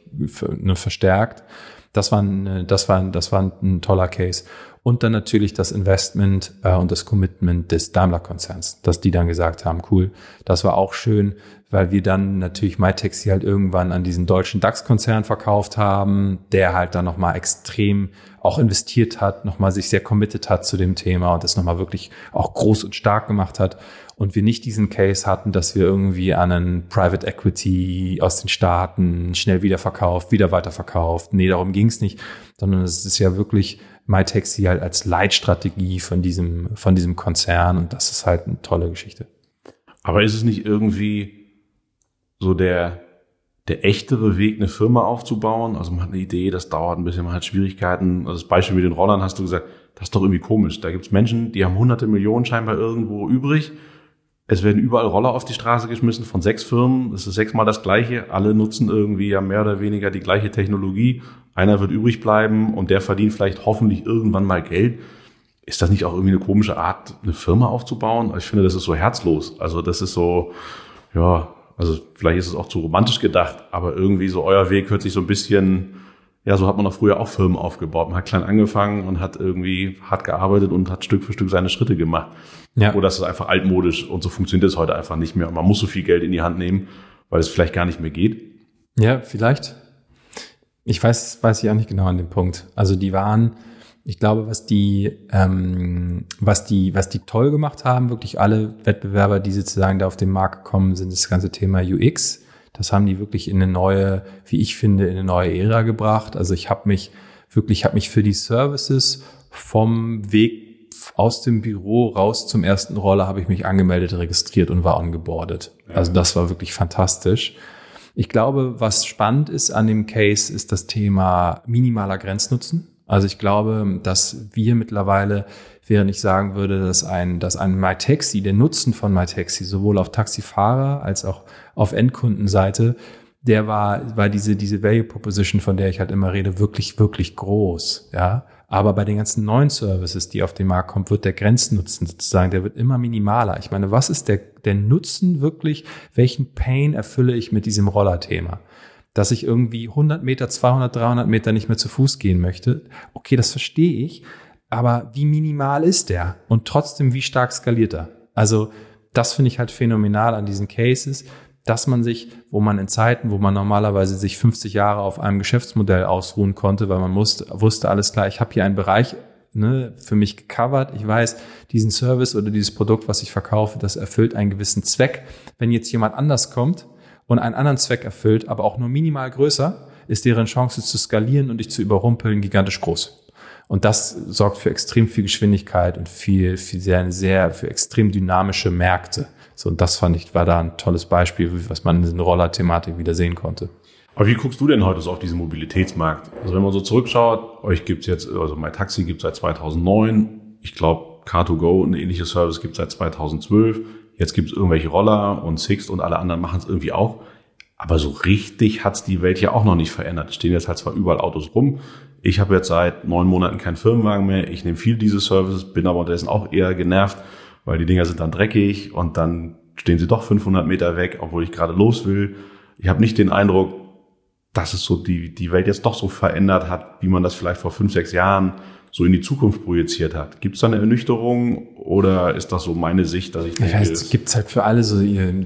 ne, verstärkt. Das war, ein, das war, das war ein toller Case und dann natürlich das Investment äh, und das Commitment des Daimler-Konzerns, dass die dann gesagt haben, cool, das war auch schön, weil wir dann natürlich MyTaxi halt irgendwann an diesen deutschen DAX-Konzern verkauft haben, der halt dann nochmal extrem auch investiert hat, nochmal sich sehr committed hat zu dem Thema und das nochmal wirklich auch groß und stark gemacht hat und wir nicht diesen Case hatten, dass wir irgendwie an einen Private Equity aus den Staaten schnell wieder verkauft, wieder weiterverkauft. Nee, darum ging es nicht, sondern es ist ja wirklich MyTaxi halt als Leitstrategie von diesem, von diesem Konzern und das ist halt eine tolle Geschichte. Aber ist es nicht irgendwie so der, der echtere Weg, eine Firma aufzubauen? Also man hat eine Idee, das dauert ein bisschen, man hat Schwierigkeiten. Also das Beispiel mit den Rollern hast du gesagt, das ist doch irgendwie komisch. Da gibt's Menschen, die haben hunderte Millionen scheinbar irgendwo übrig. Es werden überall Roller auf die Straße geschmissen von sechs Firmen. Es ist sechsmal das Gleiche. Alle nutzen irgendwie ja mehr oder weniger die gleiche Technologie. Einer wird übrig bleiben und der verdient vielleicht hoffentlich irgendwann mal Geld. Ist das nicht auch irgendwie eine komische Art, eine Firma aufzubauen? Ich finde, das ist so herzlos. Also das ist so, ja, also vielleicht ist es auch zu romantisch gedacht, aber irgendwie so euer Weg hört sich so ein bisschen, ja, so hat man auch früher auch Firmen aufgebaut. Man hat klein angefangen und hat irgendwie hart gearbeitet und hat Stück für Stück seine Schritte gemacht. Ja. Oder das ist einfach altmodisch und so funktioniert es heute einfach nicht mehr. Und man muss so viel Geld in die Hand nehmen, weil es vielleicht gar nicht mehr geht. Ja, vielleicht. Ich weiß, weiß ich auch nicht genau an dem Punkt. Also die waren, ich glaube, was die, ähm, was die, was die toll gemacht haben, wirklich alle Wettbewerber, die sozusagen da auf den Markt gekommen sind, das ganze Thema UX. Das haben die wirklich in eine neue, wie ich finde, in eine neue Ära gebracht. Also ich habe mich wirklich, habe mich für die Services vom Weg aus dem Büro raus zum ersten Roller habe ich mich angemeldet, registriert und war ongeboardet. Ja. Also das war wirklich fantastisch. Ich glaube, was spannend ist an dem Case, ist das Thema minimaler Grenznutzen. Also ich glaube, dass wir mittlerweile, während ich sagen würde, dass ein, dass ein MyTaxi, der Nutzen von MyTaxi, sowohl auf Taxifahrer als auch auf Endkundenseite, der war, war diese, diese Value Proposition, von der ich halt immer rede, wirklich, wirklich groß, ja. Aber bei den ganzen neuen Services, die auf den Markt kommen, wird der Grenznutzen sozusagen, der wird immer minimaler. Ich meine, was ist der, der Nutzen wirklich? Welchen Pain erfülle ich mit diesem Roller-Thema? Dass ich irgendwie 100 Meter, 200, 300 Meter nicht mehr zu Fuß gehen möchte. Okay, das verstehe ich. Aber wie minimal ist der? Und trotzdem, wie stark skaliert er? Also, das finde ich halt phänomenal an diesen Cases dass man sich, wo man in Zeiten, wo man normalerweise sich 50 Jahre auf einem Geschäftsmodell ausruhen konnte, weil man musste, wusste alles klar, ich habe hier einen Bereich ne, für mich gecovert, ich weiß, diesen Service oder dieses Produkt, was ich verkaufe, das erfüllt einen gewissen Zweck. Wenn jetzt jemand anders kommt und einen anderen Zweck erfüllt, aber auch nur minimal größer, ist deren Chance zu skalieren und dich zu überrumpeln gigantisch groß. Und das sorgt für extrem viel Geschwindigkeit und viel, viel sehr, sehr, für extrem dynamische Märkte. So, und das fand ich, war da ein tolles Beispiel, was man in dieser Roller-Thematik wieder sehen konnte. Aber wie guckst du denn heute so auf diesen Mobilitätsmarkt? Also wenn man so zurückschaut, euch gibt's jetzt, also mein Taxi gibt's seit 2009. Ich glaube, Car2Go, ein ähnliches Service, gibt's seit 2012. Jetzt gibt's irgendwelche Roller und Sixt und alle anderen machen es irgendwie auch. Aber so richtig hat's die Welt ja auch noch nicht verändert. Es stehen jetzt halt zwar überall Autos rum. Ich habe jetzt seit neun Monaten keinen Firmenwagen mehr. Ich nehme viel diese Services, bin aber unterdessen auch eher genervt, weil die Dinger sind dann dreckig und dann stehen sie doch 500 Meter weg, obwohl ich gerade los will. Ich habe nicht den Eindruck, dass es so die, die Welt jetzt doch so verändert hat, wie man das vielleicht vor fünf, sechs Jahren so in die Zukunft projiziert hat. Gibt es da eine Ernüchterung oder ist das so meine Sicht, dass ich denke, ja, es gibt halt für alle so,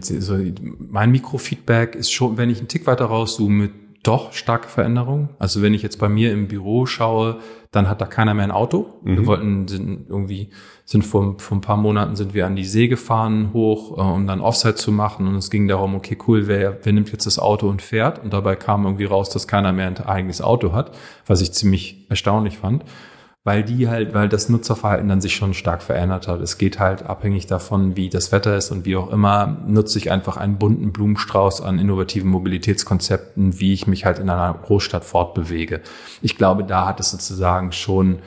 so mein Mikrofeedback ist schon, wenn ich einen Tick weiter rauszoome, doch starke Veränderungen. Also wenn ich jetzt bei mir im Büro schaue, dann hat da keiner mehr ein Auto. Mhm. Wir wollten sind irgendwie sind vor, vor ein paar Monaten sind wir an die See gefahren hoch, äh, um dann Offside zu machen und es ging darum, okay, cool, wer, wer nimmt jetzt das Auto und fährt? Und dabei kam irgendwie raus, dass keiner mehr ein eigenes Auto hat, was ich ziemlich erstaunlich fand weil die halt, weil das Nutzerverhalten dann sich schon stark verändert hat. Es geht halt abhängig davon, wie das Wetter ist und wie auch immer, nutze ich einfach einen bunten Blumenstrauß an innovativen Mobilitätskonzepten, wie ich mich halt in einer Großstadt fortbewege. Ich glaube, da hat es sozusagen schon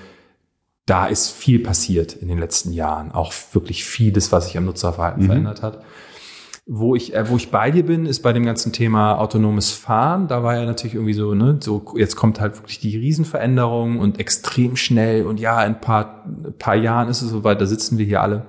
da ist viel passiert in den letzten Jahren. Auch wirklich vieles, was sich am Nutzerverhalten mhm. verändert hat. Wo ich, äh, wo ich bei dir bin, ist bei dem ganzen Thema autonomes Fahren. Da war ja natürlich irgendwie so, ne, so jetzt kommt halt wirklich die Riesenveränderung und extrem schnell und ja, in ein paar, paar Jahren ist es soweit, da sitzen wir hier alle.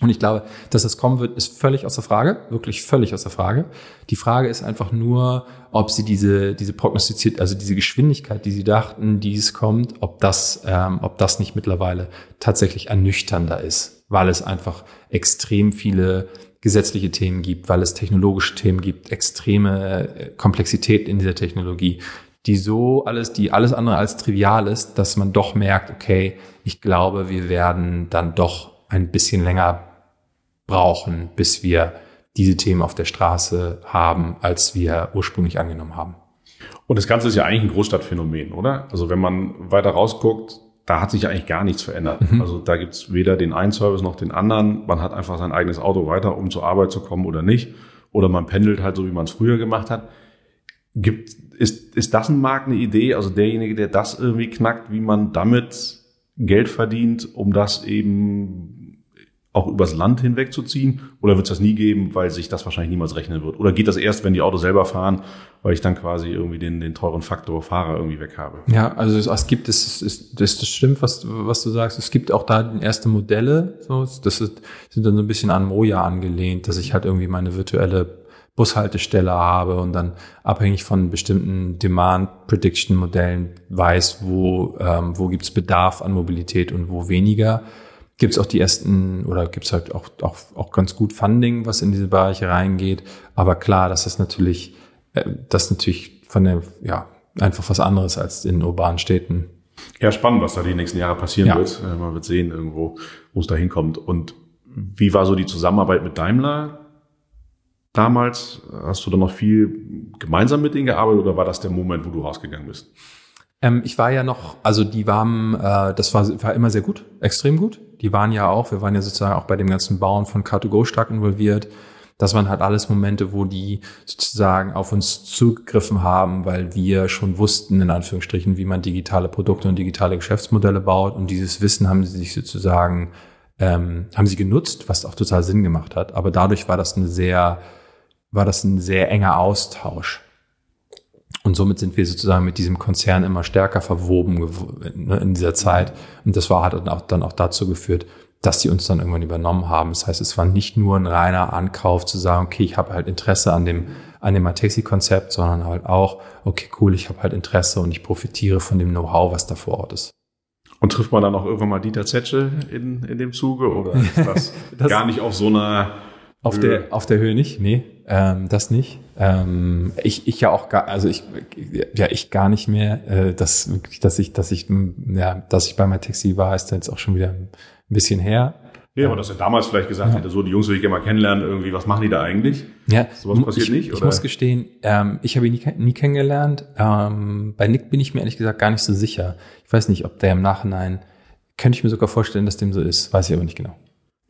Und ich glaube, dass das kommen wird, ist völlig außer Frage, wirklich völlig außer Frage. Die Frage ist einfach nur, ob sie diese, diese prognostiziert, also diese Geschwindigkeit, die sie dachten, die es kommt, ob das, ähm, ob das nicht mittlerweile tatsächlich ernüchternder ist, weil es einfach extrem viele gesetzliche Themen gibt, weil es technologische Themen gibt, extreme äh, Komplexität in dieser Technologie, die so alles, die alles andere als trivial ist, dass man doch merkt, okay, ich glaube, wir werden dann doch ein bisschen länger brauchen, bis wir diese Themen auf der Straße haben, als wir ursprünglich angenommen haben. Und das Ganze ist ja eigentlich ein Großstadtphänomen, oder? Also wenn man weiter rausguckt, da hat sich eigentlich gar nichts verändert. Mhm. Also da gibt's weder den einen Service noch den anderen. Man hat einfach sein eigenes Auto weiter, um zur Arbeit zu kommen oder nicht. Oder man pendelt halt so, wie man es früher gemacht hat. Gibt, ist, ist das ein Markt eine Idee? Also derjenige, der das irgendwie knackt, wie man damit Geld verdient, um das eben auch übers Land hinweg zu ziehen? Oder wird es das nie geben, weil sich das wahrscheinlich niemals rechnen wird? Oder geht das erst, wenn die Autos selber fahren, weil ich dann quasi irgendwie den, den teuren Faktor Fahrer irgendwie weg habe? Ja, also es, es gibt, es ist, das, das stimmt, was, was du sagst. Es gibt auch da erste Modelle, so, das ist, sind dann so ein bisschen an Moja angelehnt, dass ich halt irgendwie meine virtuelle Bushaltestelle habe und dann abhängig von bestimmten Demand Prediction Modellen weiß, wo, ähm, wo gibt's Bedarf an Mobilität und wo weniger gibt es auch die ersten oder gibt es halt auch, auch, auch ganz gut Funding, was in diese Bereiche reingeht. Aber klar, das ist natürlich, äh, das ist natürlich von der, ja, einfach was anderes als in urbanen Städten. Ja, spannend, was da die nächsten Jahre passieren ja. wird. Äh, man wird sehen irgendwo, wo es da hinkommt. Und wie war so die Zusammenarbeit mit Daimler damals? Hast du da noch viel gemeinsam mit denen gearbeitet oder war das der Moment, wo du rausgegangen bist? Ähm, ich war ja noch, also die waren, äh, das war, war immer sehr gut, extrem gut. Die waren ja auch, wir waren ja sozusagen auch bei dem ganzen Bauen von Car2Go stark involviert. Das waren halt alles Momente, wo die sozusagen auf uns zugegriffen haben, weil wir schon wussten, in Anführungsstrichen, wie man digitale Produkte und digitale Geschäftsmodelle baut. Und dieses Wissen haben sie sich sozusagen, ähm, haben sie genutzt, was auch total Sinn gemacht hat. Aber dadurch war das eine sehr, war das ein sehr enger Austausch. Und somit sind wir sozusagen mit diesem Konzern immer stärker verwoben ne, in dieser Zeit. Und das war, hat dann auch, dann auch dazu geführt, dass die uns dann irgendwann übernommen haben. Das heißt, es war nicht nur ein reiner Ankauf zu sagen, okay, ich habe halt Interesse an dem, an dem Matexi-Konzept, sondern halt auch, okay, cool, ich habe halt Interesse und ich profitiere von dem Know-how, was da vor Ort ist. Und trifft man dann auch irgendwann mal Dieter Zetsche in, in dem Zuge oder ist <laughs> das, das gar nicht auf so einer auf Höhe. der, auf der Höhe nicht, nee, ähm, das nicht. Ähm, ich, ich ja auch gar, also ich, ja, ich gar nicht mehr, äh, dass dass ich, dass ich, ja, dass ich bei meinem Taxi war, ist jetzt auch schon wieder ein bisschen her. Ja, aber dass er damals vielleicht gesagt ja. hätte, so, die Jungs will ich gerne mal kennenlernen, irgendwie, was machen die da eigentlich? Ja. Sowas passiert ich, nicht, oder? Ich muss gestehen, ähm, ich habe ihn nie, nie kennengelernt. Ähm, bei Nick bin ich mir ehrlich gesagt gar nicht so sicher. Ich weiß nicht, ob der im Nachhinein, könnte ich mir sogar vorstellen, dass dem so ist, weiß ich aber nicht genau.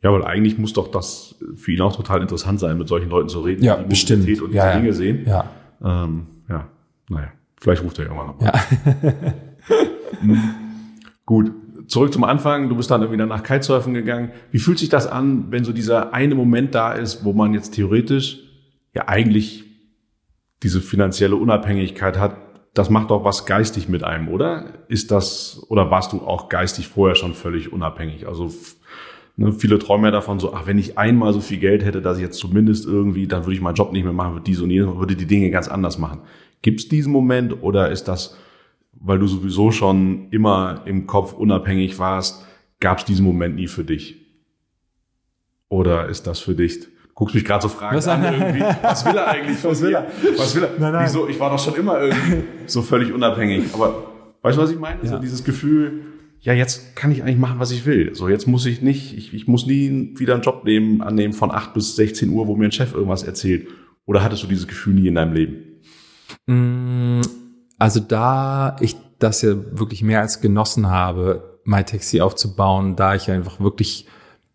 Ja, weil eigentlich muss doch das für ihn auch total interessant sein, mit solchen Leuten zu reden, ja, die bestimmt. Mobilität und diese ja, Dinge sehen. Ja. Ähm, ja, naja, vielleicht ruft er irgendwann nochmal. Ja. Hm. <laughs> Gut, zurück zum Anfang. Du bist dann wieder nach Kitesurfen gegangen. Wie fühlt sich das an, wenn so dieser eine Moment da ist, wo man jetzt theoretisch ja eigentlich diese finanzielle Unabhängigkeit hat? Das macht doch was geistig mit einem, oder? Ist das, oder warst du auch geistig vorher schon völlig unabhängig? Also Ne, viele träumen ja davon so, ach, wenn ich einmal so viel Geld hätte, dass ich jetzt zumindest irgendwie, dann würde ich meinen Job nicht mehr machen, würde dies und jenes, würde die Dinge ganz anders machen. Gibt es diesen Moment oder ist das, weil du sowieso schon immer im Kopf unabhängig warst, gab es diesen Moment nie für dich? Oder ist das für dich, guckst mich gerade so fragen Was- an <laughs> irgendwie. Was will er eigentlich Was will er? Was will er? Nein, nein. Wieso? Ich war doch schon immer irgendwie so völlig unabhängig. Aber weißt du, was ich meine? So Ja. dieses Gefühl, ja, jetzt kann ich eigentlich machen, was ich will. So, jetzt muss ich nicht, ich, ich muss nie wieder einen Job nehmen, annehmen von 8 bis 16 Uhr, wo mir ein Chef irgendwas erzählt. Oder hattest du dieses Gefühl nie in deinem Leben? Mm, Also da ich das ja wirklich mehr als genossen habe, MyTaxi aufzubauen, da ich einfach wirklich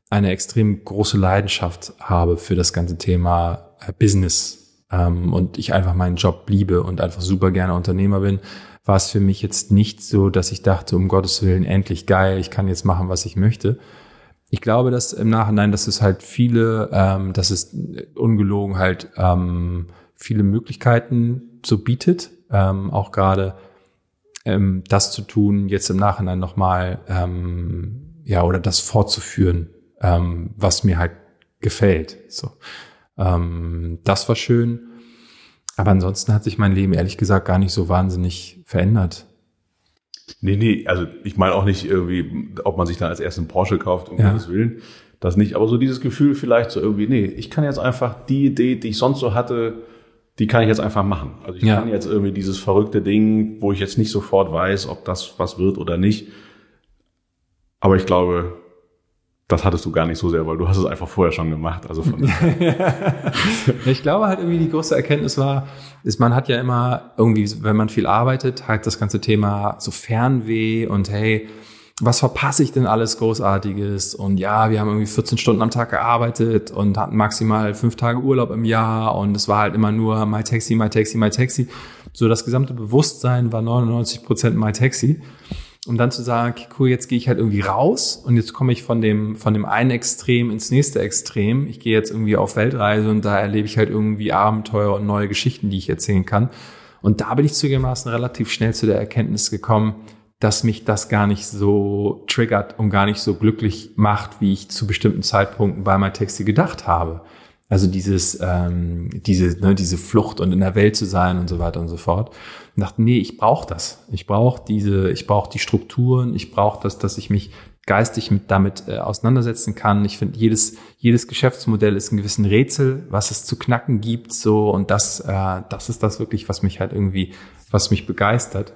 eine extrem große Leidenschaft habe für das ganze Thema äh, Business ähm, und ich einfach meinen Job liebe und einfach super gerne Unternehmer bin, war es für mich jetzt nicht so, dass ich dachte, um Gottes Willen, endlich geil, ich kann jetzt machen, was ich möchte. Ich glaube, dass im Nachhinein, dass es halt viele, ähm, dass es ungelogen halt ähm, viele Möglichkeiten so bietet, ähm, auch gerade ähm, das zu tun, jetzt im Nachhinein nochmal, ähm, ja, oder das fortzuführen, ähm, was mir halt gefällt. So, ähm, das war schön. Aber ansonsten hat sich mein Leben ehrlich gesagt gar nicht so wahnsinnig verändert. Nee, nee, also ich meine auch nicht irgendwie, ob man sich dann als erstes einen Porsche kauft, um Ja. Gottes Willen. Das nicht, aber so dieses Gefühl vielleicht so irgendwie, nee, ich kann jetzt einfach die Idee, die ich sonst so hatte, die kann ich jetzt einfach machen. Also ich Ja. kann jetzt irgendwie dieses verrückte Ding, wo ich jetzt nicht sofort weiß, ob das was wird oder nicht. Aber ich glaube, das hattest du gar nicht so sehr, weil du hast es einfach vorher schon gemacht. Also von <laughs> Ich glaube halt irgendwie die große Erkenntnis war, ist, man hat ja immer irgendwie, wenn man viel arbeitet, halt das ganze Thema so Fernweh und hey, was verpasse ich denn alles Großartiges? Und ja, wir haben irgendwie 14 Stunden am Tag gearbeitet und hatten maximal fünf Tage Urlaub im Jahr und es war halt immer nur My Taxi, My Taxi, My Taxi. So das gesamte Bewusstsein war 99 Prozent My Taxi. Um dann zu sagen, okay, cool, jetzt gehe ich halt irgendwie raus und jetzt komme ich von dem, von dem einen Extrem ins nächste Extrem. Ich gehe jetzt irgendwie auf Weltreise und da erlebe ich halt irgendwie Abenteuer und neue Geschichten, die ich erzählen kann. Und da bin ich zugegebenermaßen relativ schnell zu der Erkenntnis gekommen, dass mich das gar nicht so triggert und gar nicht so glücklich macht, wie ich zu bestimmten Zeitpunkten bei MyTaxi gedacht habe. Also dieses, ähm, diese, ne, diese Flucht und in der Welt zu sein und so weiter und so fort. Und dachte, nee, ich brauche das. Ich brauche diese, ich brauche die Strukturen, ich brauche das, dass ich mich geistig mit damit äh, auseinandersetzen kann. Ich finde, jedes, jedes Geschäftsmodell ist ein gewissen Rätsel, was es zu knacken gibt, so und das, äh, das ist das wirklich, was mich halt irgendwie, was mich begeistert.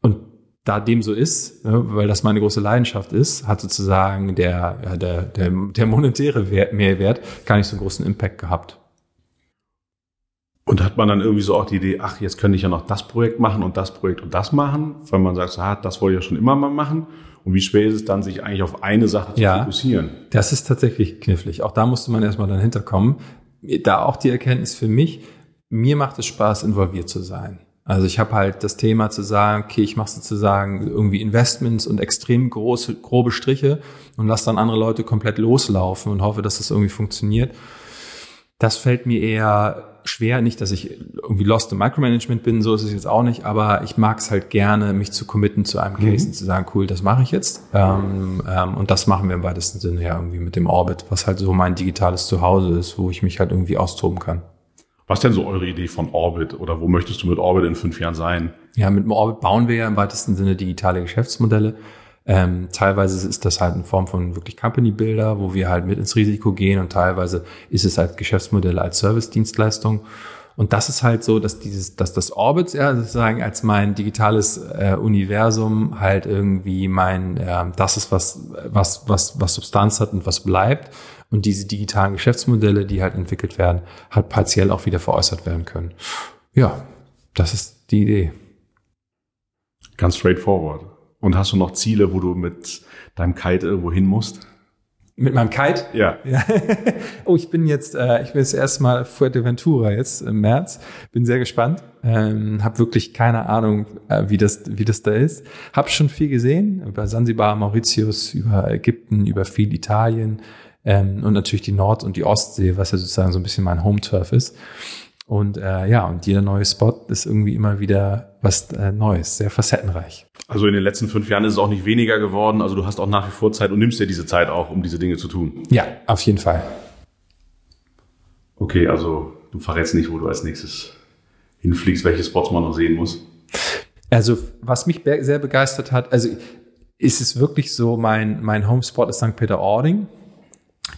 Und da dem so ist, ne, weil das meine große Leidenschaft ist, hat sozusagen der, ja, der, der, der monetäre Wert, Mehrwert gar nicht so einen großen Impact gehabt. Und hat man dann irgendwie so auch die Idee, ach, jetzt könnte ich ja noch das Projekt machen und das Projekt und das machen, weil man sagt, so, ah, das wollte ich ja schon immer mal machen. Und wie schwer ist es dann, sich eigentlich auf eine Sache zu Ja. fokussieren? Das ist tatsächlich knifflig. Auch da musste man erstmal dann hinterkommen. Da auch die Erkenntnis für mich, mir macht es Spaß, involviert zu sein. Also ich habe halt das Thema zu sagen, okay, ich mache sozusagen irgendwie Investments und extrem große, grobe Striche und lasse dann andere Leute komplett loslaufen und hoffe, dass das irgendwie funktioniert. Das fällt mir eher schwer. Nicht, dass ich irgendwie lost im Micromanagement bin, so ist es jetzt auch nicht, aber ich mag es halt gerne, mich zu committen zu einem Case und zu sagen, cool, das mache ich jetzt. Ähm, ähm, und das machen wir im weitesten Sinne ja irgendwie mit dem Orbit, was halt so mein digitales Zuhause ist, wo ich mich halt irgendwie austoben kann. Was denn so eure Idee von Orbit oder wo möchtest du mit Orbit in fünf Jahren sein? Ja, mit dem Orbit bauen wir ja im weitesten Sinne digitale Geschäftsmodelle. Ähm, teilweise ist das halt in Form von wirklich Company Builder, wo wir halt mit ins Risiko gehen und teilweise ist es halt Geschäftsmodelle als Service-Dienstleistung. Und das ist halt so, dass dieses, dass das Orbit ja sozusagen als mein digitales äh, Universum halt irgendwie mein, äh, das ist was, was, was, was Substanz hat und was bleibt. Und diese digitalen Geschäftsmodelle, die halt entwickelt werden, halt partiell auch wieder veräußert werden können. Ja, das ist die Idee. Ganz straightforward. Und hast du noch Ziele, wo du mit deinem Kite irgendwo hin musst? Mit meinem Kite? Ja. Ja. <laughs> oh, ich bin jetzt, äh, ich bin jetzt erstmal Fuerteventura jetzt im März. Bin sehr gespannt. Ähm, hab wirklich keine Ahnung, äh, wie das, wie das da ist. Hab schon viel gesehen über Sansibar, Mauritius, über Ägypten, über viel Italien ähm, und natürlich die Nord- und die Ostsee, was ja sozusagen so ein bisschen mein Home-Turf ist. Und äh, ja, und jeder neue Spot ist irgendwie immer wieder was äh, Neues, sehr facettenreich. Also in den letzten fünf Jahren ist es auch nicht weniger geworden. Also du hast auch nach wie vor Zeit und nimmst dir diese Zeit auch, um diese Dinge zu tun. Ja, auf jeden Fall. Okay, also du verrätst nicht, wo du als nächstes hinfliegst, welche Spots man noch sehen muss. Also, was mich sehr begeistert hat, also ist es wirklich so, mein, mein Homespot ist St. Peter-Ording.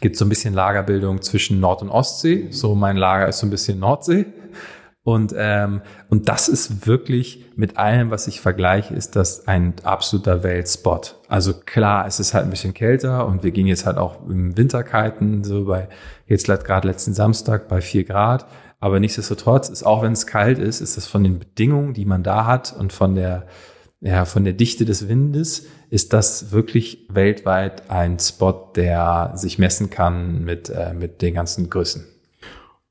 Gibt so ein bisschen Lagerbildung zwischen Nord- und Ostsee. So mein Lager ist so ein bisschen Nordsee. Und, ähm, und das ist wirklich mit allem, was ich vergleiche, ist das ein absoluter Weltspot. Also klar, es ist halt ein bisschen kälter und wir gehen jetzt halt auch im Winterkiten, so bei jetzt gerade letzten Samstag bei vier Grad. Aber nichtsdestotrotz ist, auch wenn es kalt ist, ist es von den Bedingungen, die man da hat und von der, ja, von der Dichte des Windes, ist das wirklich weltweit ein Spot, der sich messen kann mit, äh, mit den ganzen Größen.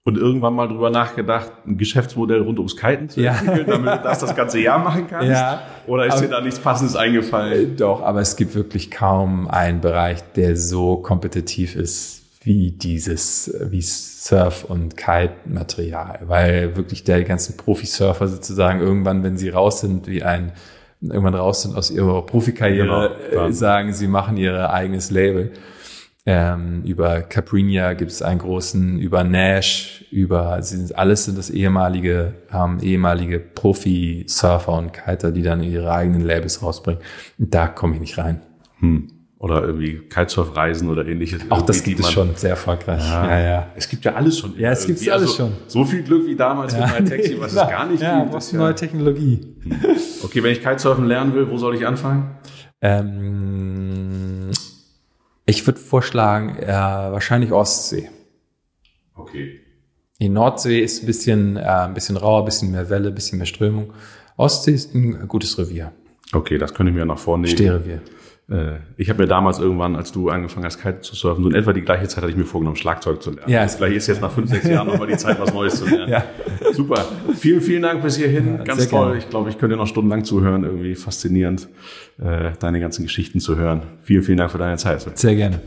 Und irgendwann mal drüber nachgedacht, ein Geschäftsmodell rund ums Kiten zu entwickeln, ja. damit du das das ganze Jahr machen <laughs> kannst? Ja. Oder ist aber, dir da nichts Passendes eingefallen? Doch, aber es gibt wirklich kaum einen Bereich, der so kompetitiv ist wie dieses, wie Surf- und Kite-Material, weil wirklich der ganzen Profisurfer sozusagen irgendwann, wenn sie raus sind, wie ein irgendwann raus sind aus ihrer Profikarriere, genau, sagen, sie machen ihr eigenes Label. Ähm, über Caprinia gibt es einen großen, über Nash, über sind, alles sind das ehemalige, ähm, ehemalige Profi-Surfer und Kiter, die dann ihre eigenen Labels rausbringen. Da komme ich nicht rein. Hm. Oder irgendwie Kitesurf-Reisen oder ähnliches. Auch das gibt es schon, sehr erfolgreich. Ja, ja, ja. Es gibt ja alles schon. Ja, es gibt alles also, schon. So viel Glück wie damals ja. mit Taxi, was es <laughs> gar nicht ja, gibt. Was ja neue Technologie. Hm. Okay, wenn ich Kitesurfen lernen will, wo soll ich anfangen? Ähm, ich würde vorschlagen, äh, wahrscheinlich Ostsee. Okay. Die Nordsee ist ein bisschen, äh, ein bisschen rauer, ein bisschen mehr Welle, ein bisschen mehr Strömung. Ostsee ist ein gutes Revier. Okay, das könnte ich mir nach vorne nehmen. Stehrevier. Äh, ich habe mir damals irgendwann, als du angefangen hast, Kite zu surfen, so in etwa die gleiche Zeit hatte ich mir vorgenommen, Schlagzeug zu lernen. Ja, also vielleicht ist jetzt nach fünf, sechs <laughs> Jahren nochmal die Zeit, was Neues zu lernen. Ja. Super. Vielen, vielen Dank bis hierhin. Ja, Ganz toll. Gerne. Ich glaube, ich könnte noch stundenlang zuhören. Irgendwie faszinierend, äh, deine ganzen Geschichten zu hören. Vielen, vielen Dank für deine Zeit. Sehr gerne.